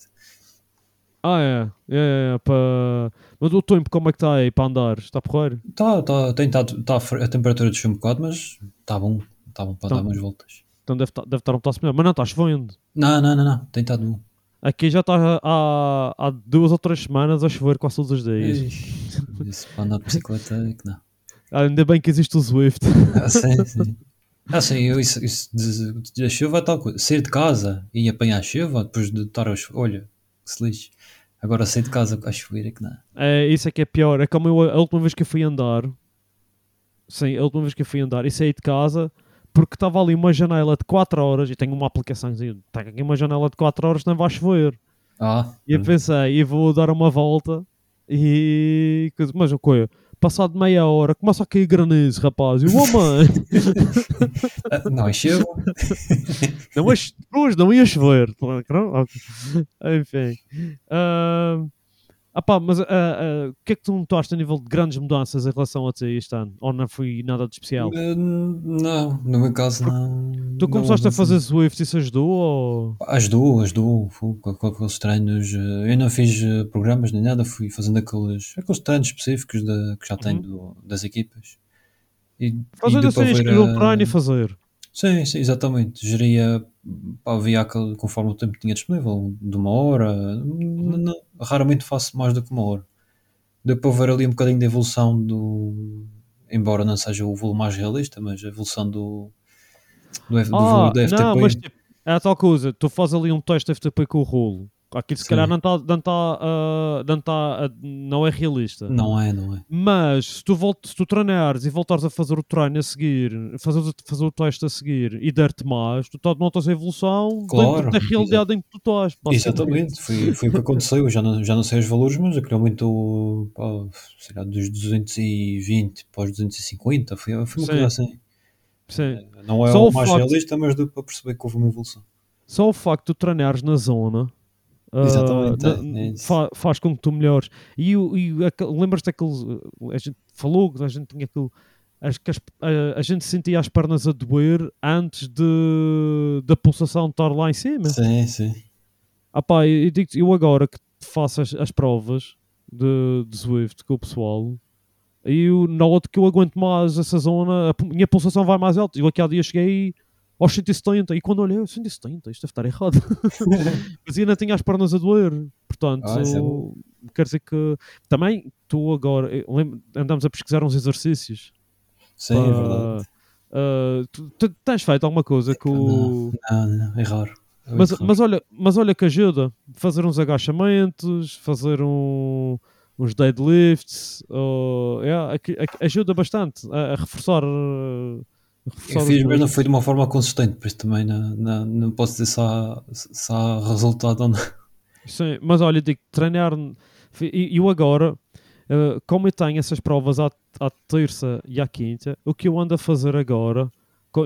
Ah, é, é, é para... Mas o tempo como é que está aí para andar? Está porreiro? Tá, tá, tem tá, a temperatura desceu um bocado, mas está bom. Está bom para Então- dar mais voltas. Então deve, estar- deve estar um passo melhor, mas não está chovendo. Não, não, não, não. Tem estado bom. Aqui já está há, há duas ou três semanas a chover quase todos os dias. Isso para andar de bicicleta é que não. Ah, ainda bem que existe o Swift. Ah, sim, sim. Ah, sim, eu, isso, isso da chuva é tal coisa. Sair de casa e apanhar a chuva depois de estar a chover. Olha, que se lixe. Agora sair de casa a chover é que não. É, isso é que é pior. É como eu, a última vez que eu fui andar. Sim, a última vez que eu fui andar e saí de casa porque estava ali uma janela de 4 horas e tenho uma aplicação tem aqui uma janela de 4 horas não vai chover. Ah, E eu pensei, e vou dar uma volta e. coisa- Mas o que? Passado meia hora, começa a cair granizo, rapaz. E mãe, ah, não chuva. não hoje não ia chover. Enfim. Ah, ah pá, mas ah, ah, o que é que tu notaste a nível de grandes mudanças em relação a ti este ano? Ou não foi nada de especial? Eh, Não, no meu caso não. Tu começaste não, a fazer Swift e isso ajudou? Ou... Ajudou, ajudou. Foi Com, aqueles treinos. eh, Eu não fiz eh, programas nem nada, fui fazendo aqueles, aqueles treinos específicos da- que já tenho do- das equipas. E, e Fazendo para assim, ver escolher um a- treino e fazer. Sim, sim, exatamente. Geria, pá, via aquele, conforme o tempo que tinha disponível, de uma hora. N- n- raramente faço mais do que uma hora. Deu para ver ali um bocadinho da evolução do. Embora não seja o voo mais realista, mas a evolução do. do, F- do Ah, voo da FTP. não, mas tipo, é a tal coisa. Tu fazes ali um teste FTP com o rolo. Aquilo se Sim. calhar não, tá, não, tá, ah, não, tá, não é realista. Não é, não é. Mas se tu, voltas, se tu treinares e voltares a fazer o treino a seguir, fazer, o- fazer o teste a seguir e der-te mais, tu tá- notas a evolução Claro, da realidade em que tu estás. Exatamente, foi, foi o que aconteceu. Eu já não, já não sei os valores, mas aquilo aumentou pá, sei lá, dos 220 para os 250. Foi, foi uma Sim. coisa assim. Sim. Não é Só o mais facto- realista, mas deu para perceber que houve uma evolução. Só o facto de tu treinares na zona Exatamente, na- é fa- faz com que tu melhores. E, e lembras-te daqueles. A gente falou que a gente tinha aquilo. Acho que as- a, a gente sentia as pernas a doer antes de, da pulsação estar lá em cima. Sim, sim. Ah pá, eu, digo eu agora que faço as, as provas de, de Swift com o pessoal, e eu noto que eu aguento mais essa zona, a minha pulsação vai mais alta. Eu aqui há dia cheguei aos 170, e quando olhei, 170, isto deve estar errado. Mas ainda tinha as pernas a doer. Portanto, Ah, é quer dizer que também tu agora andamos a pesquisar uns exercícios. Sim, é pá, verdade. ah, tu, tu tens feito alguma coisa com o. Não, não, é raro. É Mas, raro. mas, olha, mas olha que ajuda. Fazer uns agachamentos, fazer um, uns deadlifts, ou- é, ajuda bastante a, a reforçar. uh, a reforçar eu fiz, mas não foi de uma forma consistente, por isso também não, não, não posso dizer se há, se há resultado ou não. Sim, mas olha, digo, treinar. E eu agora, uh, como eu tenho essas provas à, à terça e à quinta, o que eu ando a fazer agora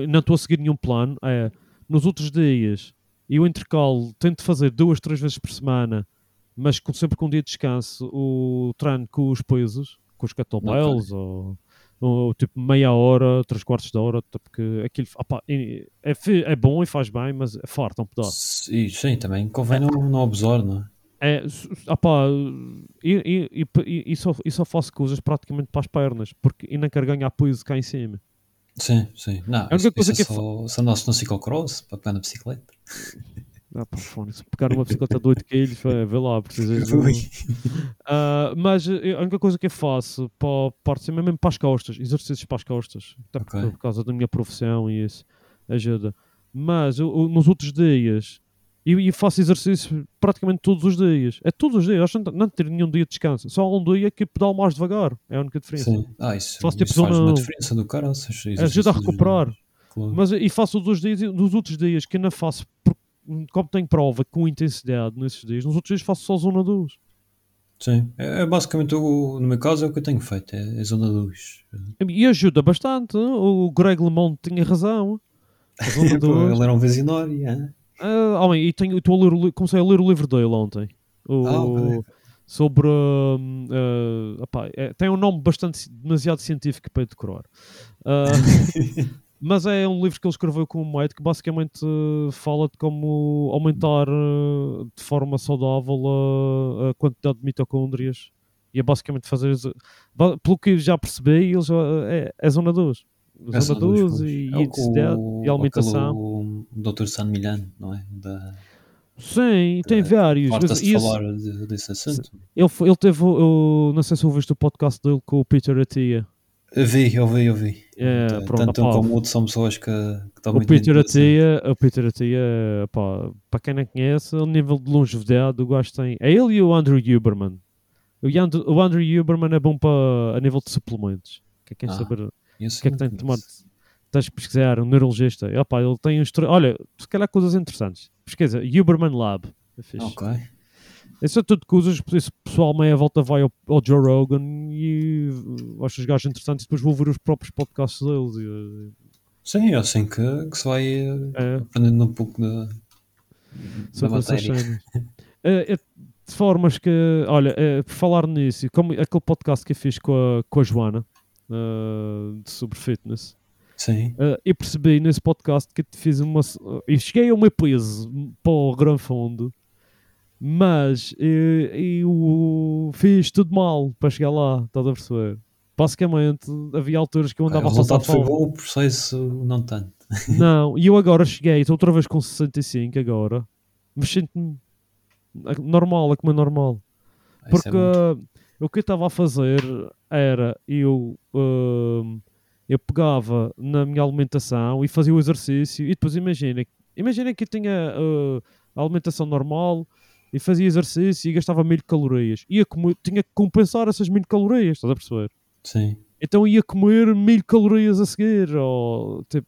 não estou a seguir nenhum plano, é nos outros dias eu intercalo, tento fazer duas, três vezes por semana, mas com, sempre com um dia de descanso, o treino com os pesos, com os kettlebells, ou, ou tipo meia hora, três quartos de hora, porque aquilo opá, é, é, é bom e faz bem, mas é farta um pedaço. E, sim, também convém não, não abusar, não é? É, opá, e, e, e, e- só, e só faço coisas praticamente para as pernas, porque não quero ganhar peso cá em cima. Sim, sim. Não, única isso, coisa isso é que é só, se andasse no ciclocross, para pegar na bicicleta. Ah, pá, se pegar uma bicicleta de 8 kg, vê vê lá, precisas. Ah, mas a única coisa que eu faço para parte é mesmo para as costas, exercícios para as costas, até porque, Ok. por causa da minha profissão e isso ajuda. Mas eu- nos outros dias, eu faço exercício praticamente todos os dias, é todos os dias, acho que não, não tenho nenhum dia de descanso, só um dia que pedalo mais devagar, é a única diferença. Sim. Ah, isso, Faço isso tipo faz zona- uma diferença do cara. Ajuda a recuperar. Claro. Mas e faço todos os dias, e nos outros dias que ainda faço, por- como tenho prova com intensidade nesses dias, nos outros dias faço só zona 2. Sim. É, é basicamente, o, no meu caso, é o que eu tenho feito. É a zona 2. E ajuda bastante. O Greg LeMond tinha razão. A zona 2. Ele era um Vezinori. é? Ah, homem, e tenho, estou a ler comecei a ler o livro dele ontem. O- Ah, ok. Sobre. ah, opá, é- tem um nome bastante demasiado científico para decorar. Ah, mas é um livro que ele escreveu com um médico que basicamente eh, fala de como aumentar eh, de forma saudável a, a quantidade de mitocôndrias. E é basicamente fazer. Pelo que eu já percebi, eles, eh, é, é zona 2. É Zona 2 pois. e, É o- intensidade o- e alimentação. O Dr. San Milano, não é? Da, Sim, tem vários. mas de falar de- desse assunto. ele, ele teve, o- o- não sei se ouviste o podcast dele com o Peter Atia. Eu vi, eu vi, eu vi. É, Tanto- pronto, Tanto um como outro são pessoas que, que estão O muito Peter. Atia, o Peter Atia, pá, para quem não conhece, o nível de longevidade o gajo tem. É ele e o Andrew Huberman. O, Yand- o Andrew Huberman é bom para a nível de suplementos. Que é quem Ah, saber o que é que não tem de tomar. Tens de pesquisar, um neurologista. E, opá, ele tem uns. Olha, se calhar coisas interessantes. Pesquisa, Huberman Lab. É. Ok. Isso é tudo por isso o pessoal meia volta vai ao, ao Joe Rogan e uh, acho os gajos interessantes e depois vou ouvir os próprios podcasts deles. E, uh, Sim, é assim que, que se vai eh, é, aprendendo um pouco da, da matéria. É, é de formas que, olha, é, por falar nisso, como aquele podcast que eu fiz com a, com a Joana uh, sobre fitness, Sim. uh, eu percebi nesse podcast que te fiz uma. uh, Eu cheguei ao meu peso para o Gran Fundo, mas eh, eu fiz tudo mal para chegar lá, estás a perceber? Basicamente, havia alturas que eu andava a passar resultado foi fome. bom, o processo não tanto. Não, e eu agora cheguei, estou outra vez com 65 agora, mas sinto-me normal, é como é normal. Ah, isso Porque é uh, o que eu estava a fazer era eu, um, eu pegava na minha alimentação e fazia o exercício e depois imagina, imagina que eu tinha uh, a alimentação normal e fazia exercício e gastava mil calorias. Ia comer, tinha que compensar essas mil calorias, estás a perceber? Sim. Então ia comer mil calorias a seguir, ou tipo,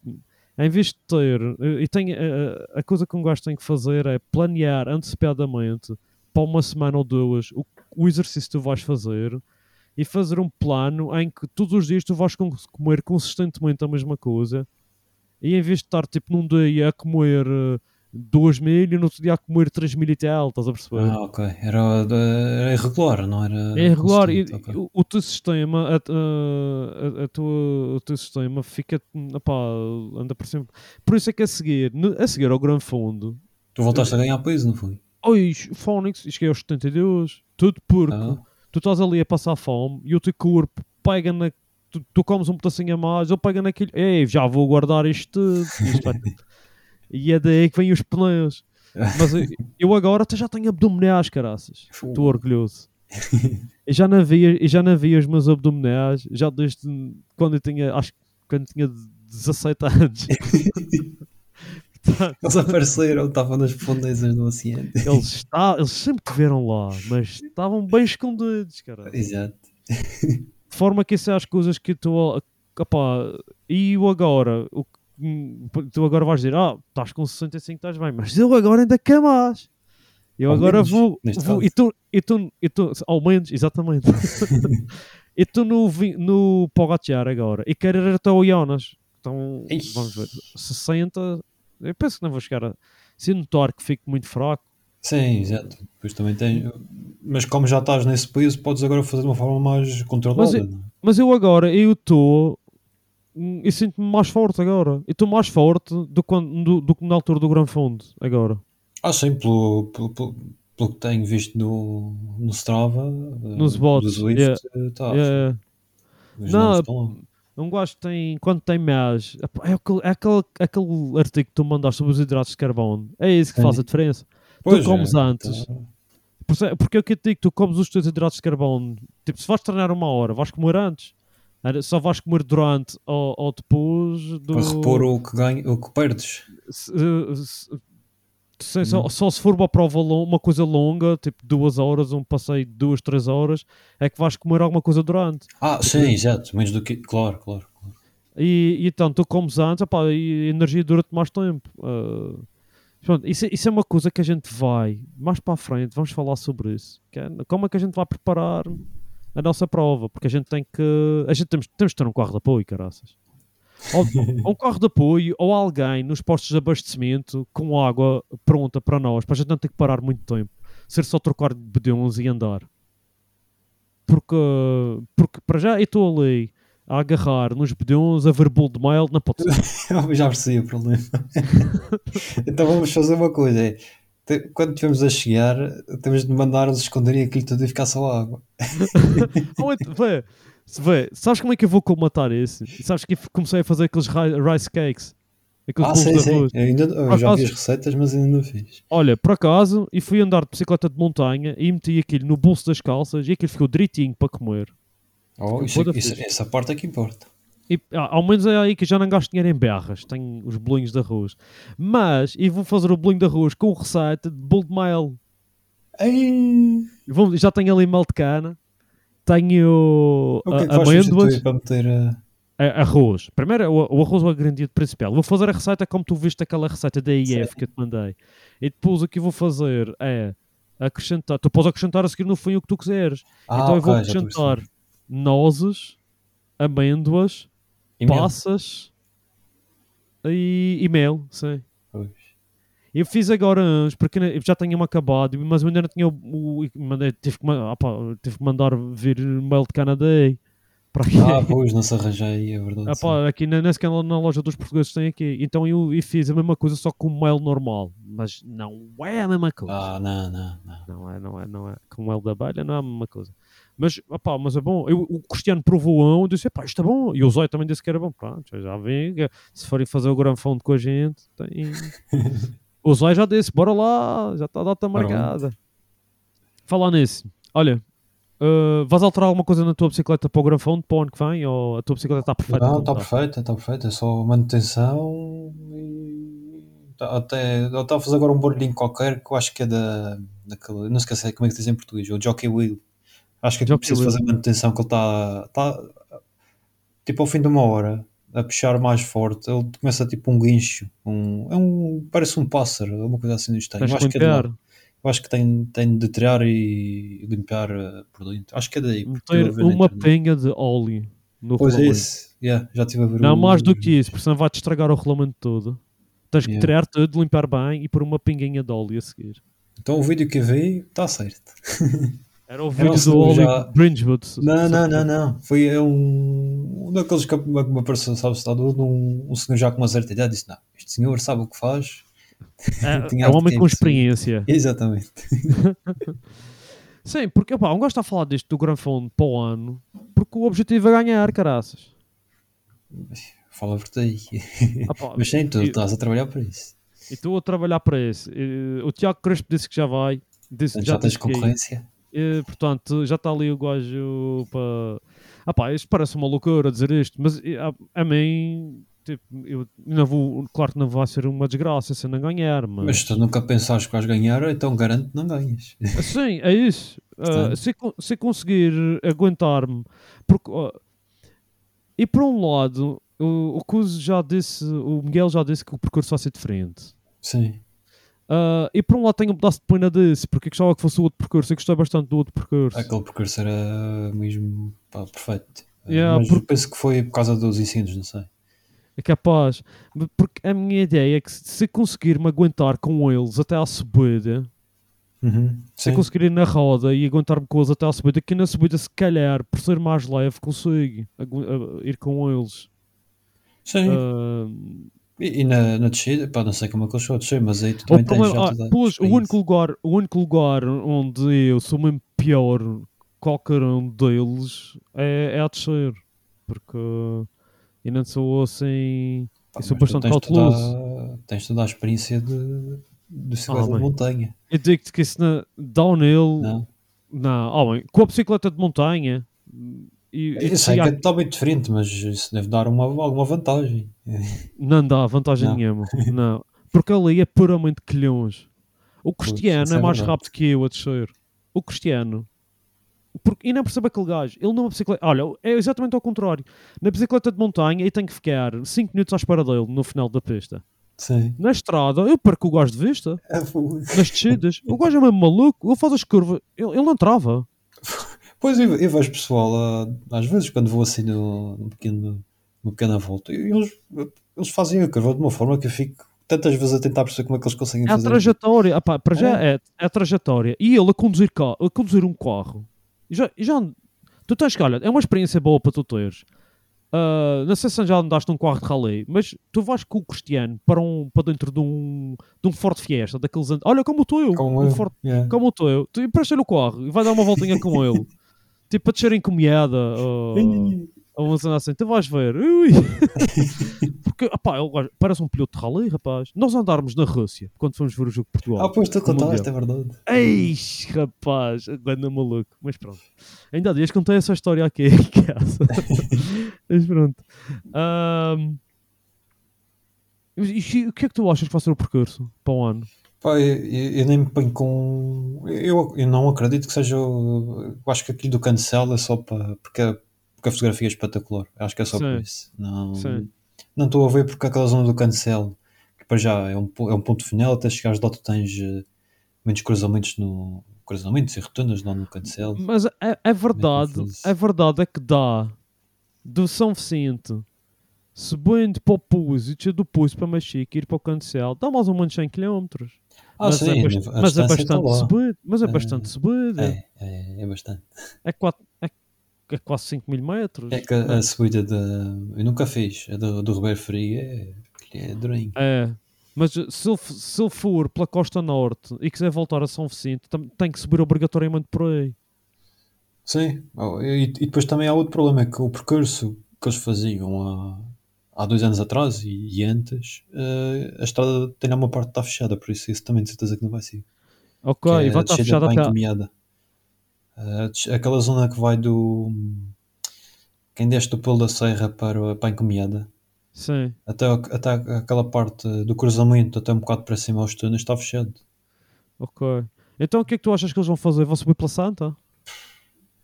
em vez de ter, eh, e tem, eh, a coisa que um gajo tem que fazer é planear antecipadamente para uma semana ou duas o, o exercício que tu vais fazer e fazer um plano em que todos os dias tu vais com- comer consistentemente a mesma coisa e em vez de estar tipo num dia a comer eh, 2 mil e no outro dia a comer 3 mil e tal, estás a perceber? Ah, ok. Era, era irregular, não era? É irregular e, constante, ok. o, o teu sistema, a, a, a tua, o teu sistema fica, opá, anda por sempre. Por isso é que a seguir, a seguir ao grande fundo, Tu voltaste a ganhar peso, não foi? oi, Fónix, cheguei aos 72, tudo porque Ah, tu estás ali a passar fome e o teu corpo pega na. Tu, tu comes um pedacinho a mais, ele pega naquilo, ei, já vou guardar isto tudo. Isto vai- e é daí que vêm os pneus. Mas eu, agora até já tenho abdominais, caraças. Estou orgulhoso. Eu já não via, já não via os meus abdominais, já desde quando eu tinha, acho que quando tinha 17 anos. Portanto, Eles apareceram, estavam nas profundezas do oceano. eles, está, eles sempre tiveram lá, mas estavam bem escondidos, cara. Exato. De forma que essas coisas que tu. Opá, e eu agora? O, que- tu agora vais dizer, ah, estás com 65, estás bem, mas eu agora ainda quero mais. Eu Ao agora menos, vou. vou e tu, e tu, e tu, ao menos, exatamente. e tu no, no Pogacar agora. E quero ir até o Jonas. Então, Ixi. vamos ver. 60, eu penso que não vou chegar a. Se notar que fico muito fraco, Sim, exato. Depois também tem. Mas como já estás nesse peso, podes agora fazer de uma forma mais controlada. Mas é? Mas eu agora, eu estou. Eu sinto-me mais forte agora. Eu estou mais forte do, quando, do, do que na altura do Gran Fundo, agora. Ah, sim, pelo, pelo, pelo, pelo que tenho visto no, no Strava, Nos uh, bots, do Zwift, yeah. eh, tá, É, os Não, um gajo tem. Quando tem mais. É aquele, é aquele, aquele artigo que tu mandaste sobre os hidratos de carbono. É isso que Sim. faz a diferença. Pois, comes é, antes. tá. Por isso é- Porque é o que eu te digo, tu comes os teus hidratos de carbono. Tipo, se vais treinar uma hora, vais comer antes. Só vais comer durante ou, ou depois do. Para repor o que, ganha, o que perdes. se- se- se- só, só se for uma prova longa, uma coisa longa, tipo duas horas, um passeio de duas, três horas, é que vais comer alguma coisa durante. Ah, sim, exato. Menos do que. Claro, claro. claro. E, e então tu comes antes, opá, e a energia dura-te mais tempo. Ah, pronto, isso, é- isso é uma coisa que a gente vai, mais para a frente, vamos falar sobre isso. é como é que a gente vai preparar a nossa prova? Porque a gente tem que. A gente temos, temos de ter um carro de apoio, caraças. Ou, ou um carro de apoio, ou alguém nos postos de abastecimento com água pronta para nós, para a gente não ter que parar muito tempo. Ser só trocar de bedões e andar. Porque, porque para já eu estou ali a agarrar nos bedões, a ver de mel, não pode ser. Já percebi o problema. então vamos fazer uma coisa. É, te- Quando estivermos a chegar, temos de mandar-nos esconderem aquilo tudo e ficar só água. Vê, vê, sabes como é que eu vou colmatar isso? E sabes que comecei a fazer aqueles ri- rice cakes? Aqueles Ah, sim. arroz. Eu, ainda, eu já vi acaso- as receitas, mas ainda não fiz. Olha, por acaso, e fui andar de bicicleta de montanha e meti aquilo no bolso das calças e aquilo ficou direitinho para comer. Oh, isso, dar isso- essa parte é que importa. E, ah, ao menos é aí que já não gasto dinheiro em berras. Tenho os bolinhos de arroz. Mas, e vou fazer o bolinho de arroz com receita de bolo de mel. E vou- já tenho ali mel de cana. Tenho o que é que ah, amêndoas. para meter a... a- arroz. Primeiro, o, o arroz é o ingrediente principal. Vou fazer a receita como tu viste aquela receita da IF que eu te mandei. E depois o que eu vou fazer é acrescentar. Tu podes acrescentar a seguir no fim o que tu quiseres. Ah, então eu vou acrescentar nozes, amêndoas, E passas e, e mel. Sim. Pois. Eu fiz agora uns, porque já tinha-me acabado, mas eu ainda não tinha o. o- mandei- tive, que, pá, tive que mandar vir mel de Canadá. Ah, pois, não se arranja aí, é verdade. Ah, pá, aqui na, nem sequer na loja dos portugueses tem aqui. Então eu, eu fiz a mesma coisa só com mel normal. Mas não é a mesma coisa. Ah, não, não, não. Não é, não é, não é. Com mel da abelha não é a mesma coisa. Mas, opá, mas é bom. Eu, o Cristiano provou um e disse, pá, isto é bom. E o Zóio também disse que era bom. Pronto, já que Se forem fazer o Gran Fundo com a gente, tem... o Zóio já disse, bora lá, já está a data marcada. Falar nisso, olha, uh, vais alterar alguma coisa na tua bicicleta para o Gran Fundo, para o ano que vem? Ou a tua bicicleta está perfeita? Não, está perfeito, está perfeito. É só manutenção e. tá- Até eu estava a fazer agora um barulhinho qualquer que eu acho que é da. daquele, eu não esqueci como é que se diz em português, o Jockey Wheel. Acho que é Jockey preciso fazer manutenção que ele está. Tá, tipo ao fim de uma hora a puxar mais forte, ele começa tipo um guincho. Um, é um, parece um pássaro, uma coisa assim do estranho. Eu acho que é de. Eu acho que tem, tem de tirar e limpar eh, por dentro. Acho que é daí. Ter uma penha de óleo no Pois é rolamento. isso. Yeah, já estive a ver Não o- mais do que isso, porque senão vai-te estragar o rolamento todo. Tens que Yeah. tirar tudo, limpar bem e pôr uma pinguinha de óleo a seguir. Então o vídeo que vi está certo. Era o Era vídeo um do óleo já-. Não, não, não, não. Foi um, um daqueles que me apareceu, sabe, se está duro, um, um senhor já com uma certa idade disse: Não, este senhor sabe o que faz. É, é um homem com experiência. Exatamente. Sim, porque opá, um gajo está a falar disto do Gran Fundo para o ano porque o objetivo é ganhar, caraças. Fala por. Opá, Mas sim, tu e- estás a trabalhar para isso. E estou a trabalhar para isso. E, O Tiago Crespo disse que já vai. Disse, já já tens concorrência. E, portanto, já está ali o gajo para. Ah pá, isto parece uma loucura dizer isto, mas a, a mim, tipo, eu não vou. Claro que não vai ser uma desgraça se eu não ganhar, mas. Mas tu nunca pensares que vais ganhar, então garanto que não ganhas. Sim, é isso. Ah, Portanto. se, se conseguir aguentar-me, porque. ah, e por um lado, o, o Cuso já disse, o Miguel já disse que o percurso vai ser diferente. Sim. Ah, e por um lado tenho um pedaço de pena desse, porque gostava que fosse o outro percurso, eu gostei bastante do outro percurso. Aquele percurso era mesmo pá, perfeito. Yeah, Mas porque- penso que foi por causa dos ensinos, não sei. É capaz. Porque a minha ideia é que se se conseguir me aguentar com eles até à subida, Uhum. se conseguir ir na roda e aguentar-me com eles até à subida, que na subida, se calhar, por ser mais leve, consigo agu- a- ir com eles. Sim. Ah, E, e na, na descida, pá, não sei como é que eles estão a descer, mas aí tu o, também tens problema, já ah, toda a pois, o, único lugar, o único lugar onde eu sou mesmo pior que qualquer um deles é, é a descer. Porque eu não sou assim. Pá, eu sou bastante tens cauteloso. Tens toda a experiência de, de bicicleta Ah, de montanha. Eu digo-te que isso na downhill. Não? Não, oh, bem, com a bicicleta de montanha. E, Eu sei e que há- é totalmente diferente, mas isso deve dar uma, alguma vantagem. Não dá vantagem Não. nenhuma. Não. Porque ali é puramente quilhões. O Cristiano é é mais verdade. rápido que eu a descer. O Cristiano. Porque, e não percebe aquele gajo. Ele numa bicicleta. Olha, é exatamente ao contrário. Na bicicleta de montanha, eu tenho que ficar 5 minutos à espera dele no final da pista. Sim. Na estrada, eu perco o gajo de vista. É, Nas descidas. O gajo é mesmo maluco. Ele faz as curvas. Ele, ele não trava. Pois eu, eu vejo pessoal, às vezes, quando vou assim no pequeno, no pequena volta, e eles, eles fazem a curva de uma forma que eu fico tantas vezes a tentar perceber como é que eles conseguem É a fazer. trajetória. Ah pá, para já é. é a trajetória. E ele a conduzir, a conduzir um carro. E Já, e já, tu tens que, olha, é uma experiência boa para tu teres. Ah, não sei se já andaste num carro de rally, mas tu vais com o Cristiano para, um, para dentro de um, de um Ford Fiesta, daqueles. Olha, como o teu. Como um eu. Ford- yeah. como o teu. Tu empresta-lhe o carro e vai dar uma voltinha com ele. Tipo, a descer encomiada. Ou, ou uma cena assim. Tu vais ver. Ui. Porque, opá, ele parece um piloto de rally, rapaz. Nós andarmos na Rússia quando fomos ver o jogo de Portugal. Ah, pois tu contaste, é verdade. Eis, rapaz, agora maluco. Mas pronto. Ainda há dias contei essa história aqui em casa. Mas pronto. Ahm, e o que é que tu achas que vai ser o percurso para o ano? Pá, eu, eu- nem me ponho com. Eu, eu não acredito que seja. Eu acho que aquilo do cancel é só para. Porque, a- porque a fotografia é espetacular. Acho que é só Sim. por isso. Não, Sim. não estou a ver porque aquela zona do cancel, que para já é um, é um ponto final, até chegares lá tu tens eh, muitos cruzamentos no. Cruzamentos e rotundas lá no cancel. Mas é, é verdade, é verdade é que dá do São Vicente subindo para o Pouso e do Pouso para Machique ir para o Cancel, dá mais ou menos 100 km. Ah, mas, sim, é, a- bast- a mas é distância está bastante lá. subida. Mas é É. bastante subida. É, é, é bastante. É, quatro, é, é quase 5 mil metros. É que a, a subida da. Eu nunca fiz. A do, do Ribeiro Frio é. É durinho. É. Mas se ele, se ele for pela costa norte e quiser voltar a São Vicente, tem que subir obrigatoriamente por aí. Sim, Oh, e, e depois também há outro problema, é que o percurso que eles faziam há, há dois anos atrás e, e antes, eh, a estrada tem uma parte que está fechada, por isso isso também de certeza que não vai ser. Ok, Que é e vai estar fechado para a até. encomiada. Eh, aquela zona que vai do. Quem desce do Pelo da Serra para, para a encomiada, Sim. até, até aquela parte do cruzamento, até um bocado para cima aos túneis, está fechado. Ok. Então o que é que tu achas que eles vão fazer? Vão subir pela Santa?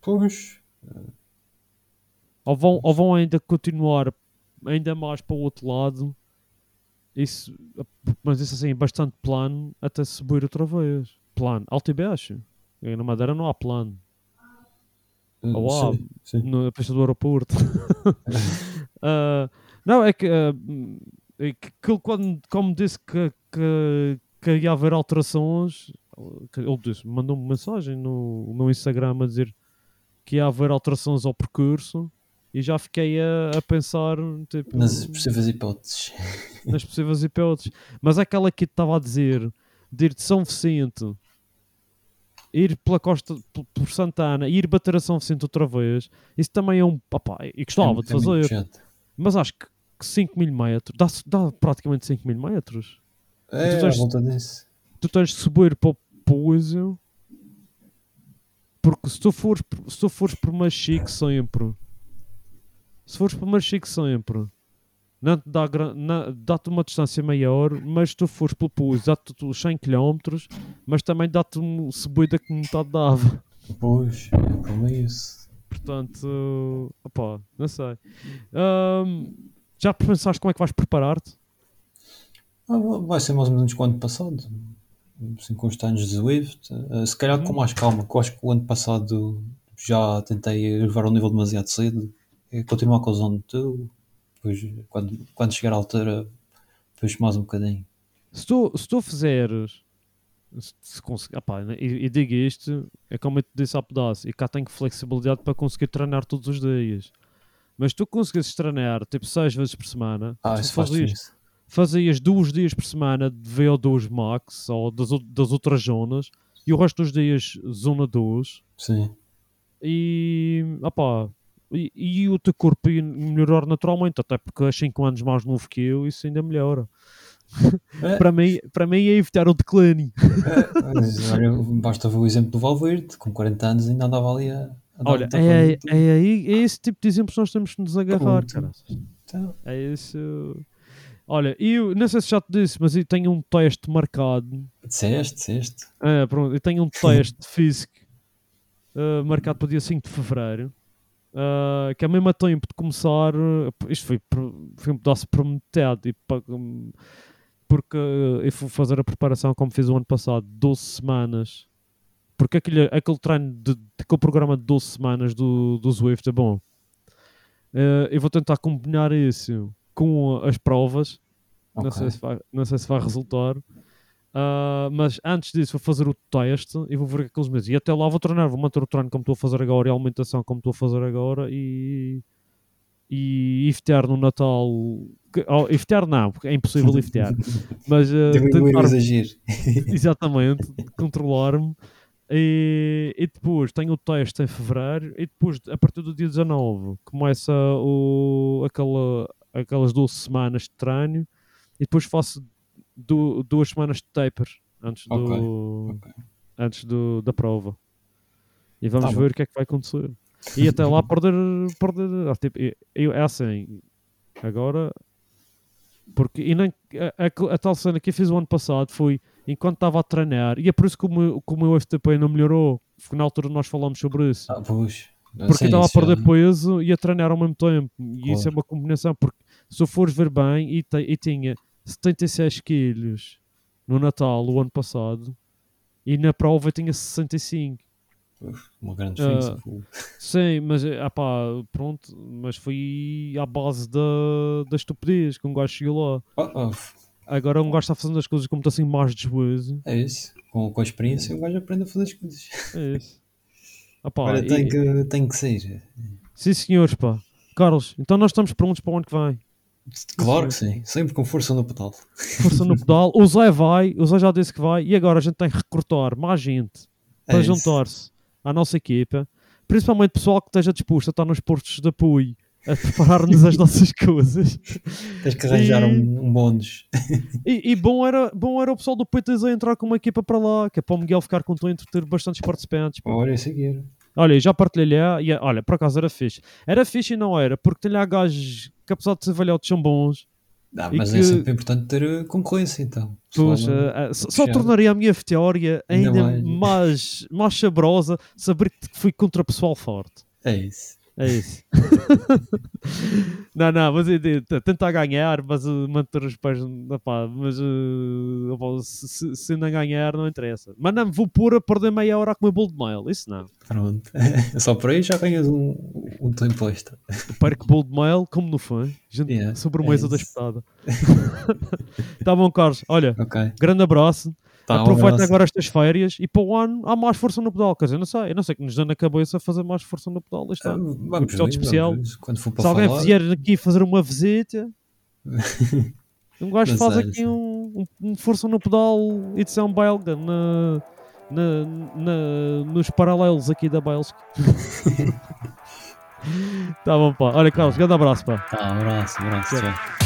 Pois, Ou vão, ou vão ainda continuar ainda mais para o outro lado? Isso, mas isso assim, bastante plano até subir outra vez. Plano, alto e baixo. Na Madeira não há plano. eh, Ou há, sim, na pista do aeroporto. Ah, não, é que, ah, é que aquilo quando, como disse que, que, que ia haver alterações, ele disse, mandou-me mensagem no, no Instagram a dizer que ia haver alterações ao percurso e já fiquei a, a pensar tipo, Nas possíveis hipóteses. nas possíveis hipóteses. Mas aquela que estava a dizer de ir de São Vicente, ir pela costa por, Santana e ir bater a São Vicente outra vez, isso também é um. Opá, e gostava É- de é fazer, chato. mas acho que, que 5 mil metros dá, dá praticamente 5 mil metros. É, tens- à volta disso. Tu tens de subir para o Pouso porque se tu fores, se tu fores por Machique sempre, se fores por Machique sempre, não te dá, dá-te uma distância maior, mas se tu fores pelo Pouso, dá-te os 100 km, mas também dá-te uma subida que metade dava. Pois, é, o problema é isso. Portanto, opá, não sei. Ahm, já pensaste como é que vais preparar-te? Ah, vai ser mais ou menos como o ano passado. Assim, com os anos de Zwift. Eh, se calhar com Uhum. mais calma, que eu acho que o ano passado já tentei levar ao nível demasiado cedo. É continuar com a zona de tu, depois, quando, quando chegar à altura, puxo mais um bocadinho. Se tu, se tu fizeres, se, se conseguir, né, e, e digo isto, é como eu te disse há pedaço, e cá tenho flexibilidade para conseguir treinar todos os dias. Mas tu conseguisses treinar tipo 6 vezes por semana, Ah, isso faz fazias, diferença. fazias duas dias por semana de VO2 max ou das, ou- das outras zonas e o resto dos dias zona 2 Sim. e, opá, e, e o teu corpo melhorar naturalmente, até porque és 5 anos mais novo que eu, isso ainda melhora. É. para, mim, para mim é evitar o declínio. Olha, basta ver o exemplo do Valverde, com 40 anos ainda andava ali a, Olha, é, é, é, é esse tipo de exemplos que nós temos que nos agarrar, cara. Então, É isso. Olha, eu não sei se já te disse, mas eu tenho um teste marcado. disseste, disseste. Ah, pronto, eu tenho um teste físico ah, marcado para o dia 5 de fevereiro. Ah, que é mesmo a tempo de começar. ah, isto foi, foi um pedaço prometido. E, porque ah, eu fui fazer a preparação como fiz o ano passado, 12 semanas. Porque aquele, aquele treino, de, aquele programa de 12 semanas do, do Zwift é bom. Ah, eu vou tentar combinar isso com as provas. Não, Ok. sei se vai, não sei se vai resultar. Ah, mas antes disso vou fazer o teste e vou ver aqueles meses. E até lá vou treinar, vou manter o treino como estou a fazer agora e a alimentação como estou a fazer agora e e iftear no Natal que- oh, iftear não, porque é impossível iftear mas o tentar- exagero. exatamente, controlar-me e, e depois tenho o teste em fevereiro e depois a partir do dia 19 começa o, aquela, aquelas 12 semanas de treino e depois faço du- duas semanas de taper antes, do, Ok, ok. antes do, da prova e vamos Tá ver o que é que vai acontecer e até lá perder, perder ah, tipo, eu- é assim agora porque e nem, a, a- a tal cena que eu fiz o ano passado foi enquanto estava a treinar, e é por isso que o meu, que o meu FTP não melhorou, porque na altura nós falámos sobre isso. Ah, pois. Porque estava a perder peso e a treinar ao mesmo tempo. E isso é Claro. uma combinação, porque se eu fores ver bem, e, te- e tinha 76 quilos no Natal, o ano passado, e na prova tinha 65. Uma grande Ah, diferença. pô. Sim, mas ah pá, pronto, mas foi à base da, da estupidez que um gajo chegou lá. Ah, ah, Agora um gajo está fazendo as coisas como está assim mais desgozo. é isso. Com, com a experiência, o gajo aprende a fazer as coisas. É isso. Ah pá, Olha, e- tem que, tem que ser. Sim, senhores, pá. Carlos, então nós estamos prontos para o ano que vem. Claro que sim. Sempre com força no pedal. Força no pedal. O Zé vai, o Zé já disse que vai, e agora a gente tem que recrutar mais gente para É juntar-se à nossa equipa, principalmente pessoal que esteja disposto a estar nos postos de apoio, a preparar-nos as nossas coisas. Tens que arranjar E- um, um. E, e bom, era, bom era o pessoal do PTZ entrar com uma equipa para lá, que é para o Miguel ficar contente de ter bastantes participantes. Olha, era. Olha, já partilhei e olha, por acaso era fixe. Era fixe e não era, porque tem lá gajos que apesar de ser velhotes são bons. Ah, mas que- é sempre importante ter uh, concorrência, então. Pois, Pessoal, eh, eh, só só tornaria a minha vitória Ainda ainda mais. mais, saborosa saber que fui contra pessoal forte. É isso. É isso. não, não, mas tentar ganhar, mas eh, manter os pés. opá, mas eh, opá, se, se, não ganhar, não interessa. Mas não vou pôr a perder meia hora a comer bolo de mel. Isso não. Pronto. Só por aí já ganhas um, um tempo extra. Bolo de mel, como no fã. Gente, Yeah, sobremesa é da espetada. tá bom, Carlos. Olha, Ok. grande abraço. Tá, um Aproveita agora estas férias e para o ano há mais força no pedal. Quer dizer, não sei, eu não sei que nos dá na cabeça fazer mais força no pedal este Ah, ano. Vamos episódio ver, especial. vamos. Quando for para Se alguém falar, vier aqui fazer uma visita, um gajo faz sei, aqui um, um- um força no pedal edição belga na, na, na- nos paralelos aqui da Bélgica. tá bom, pá. Olha, Carlos, grande abraço, pá. Tá, um abraço, um abraço. Tchau.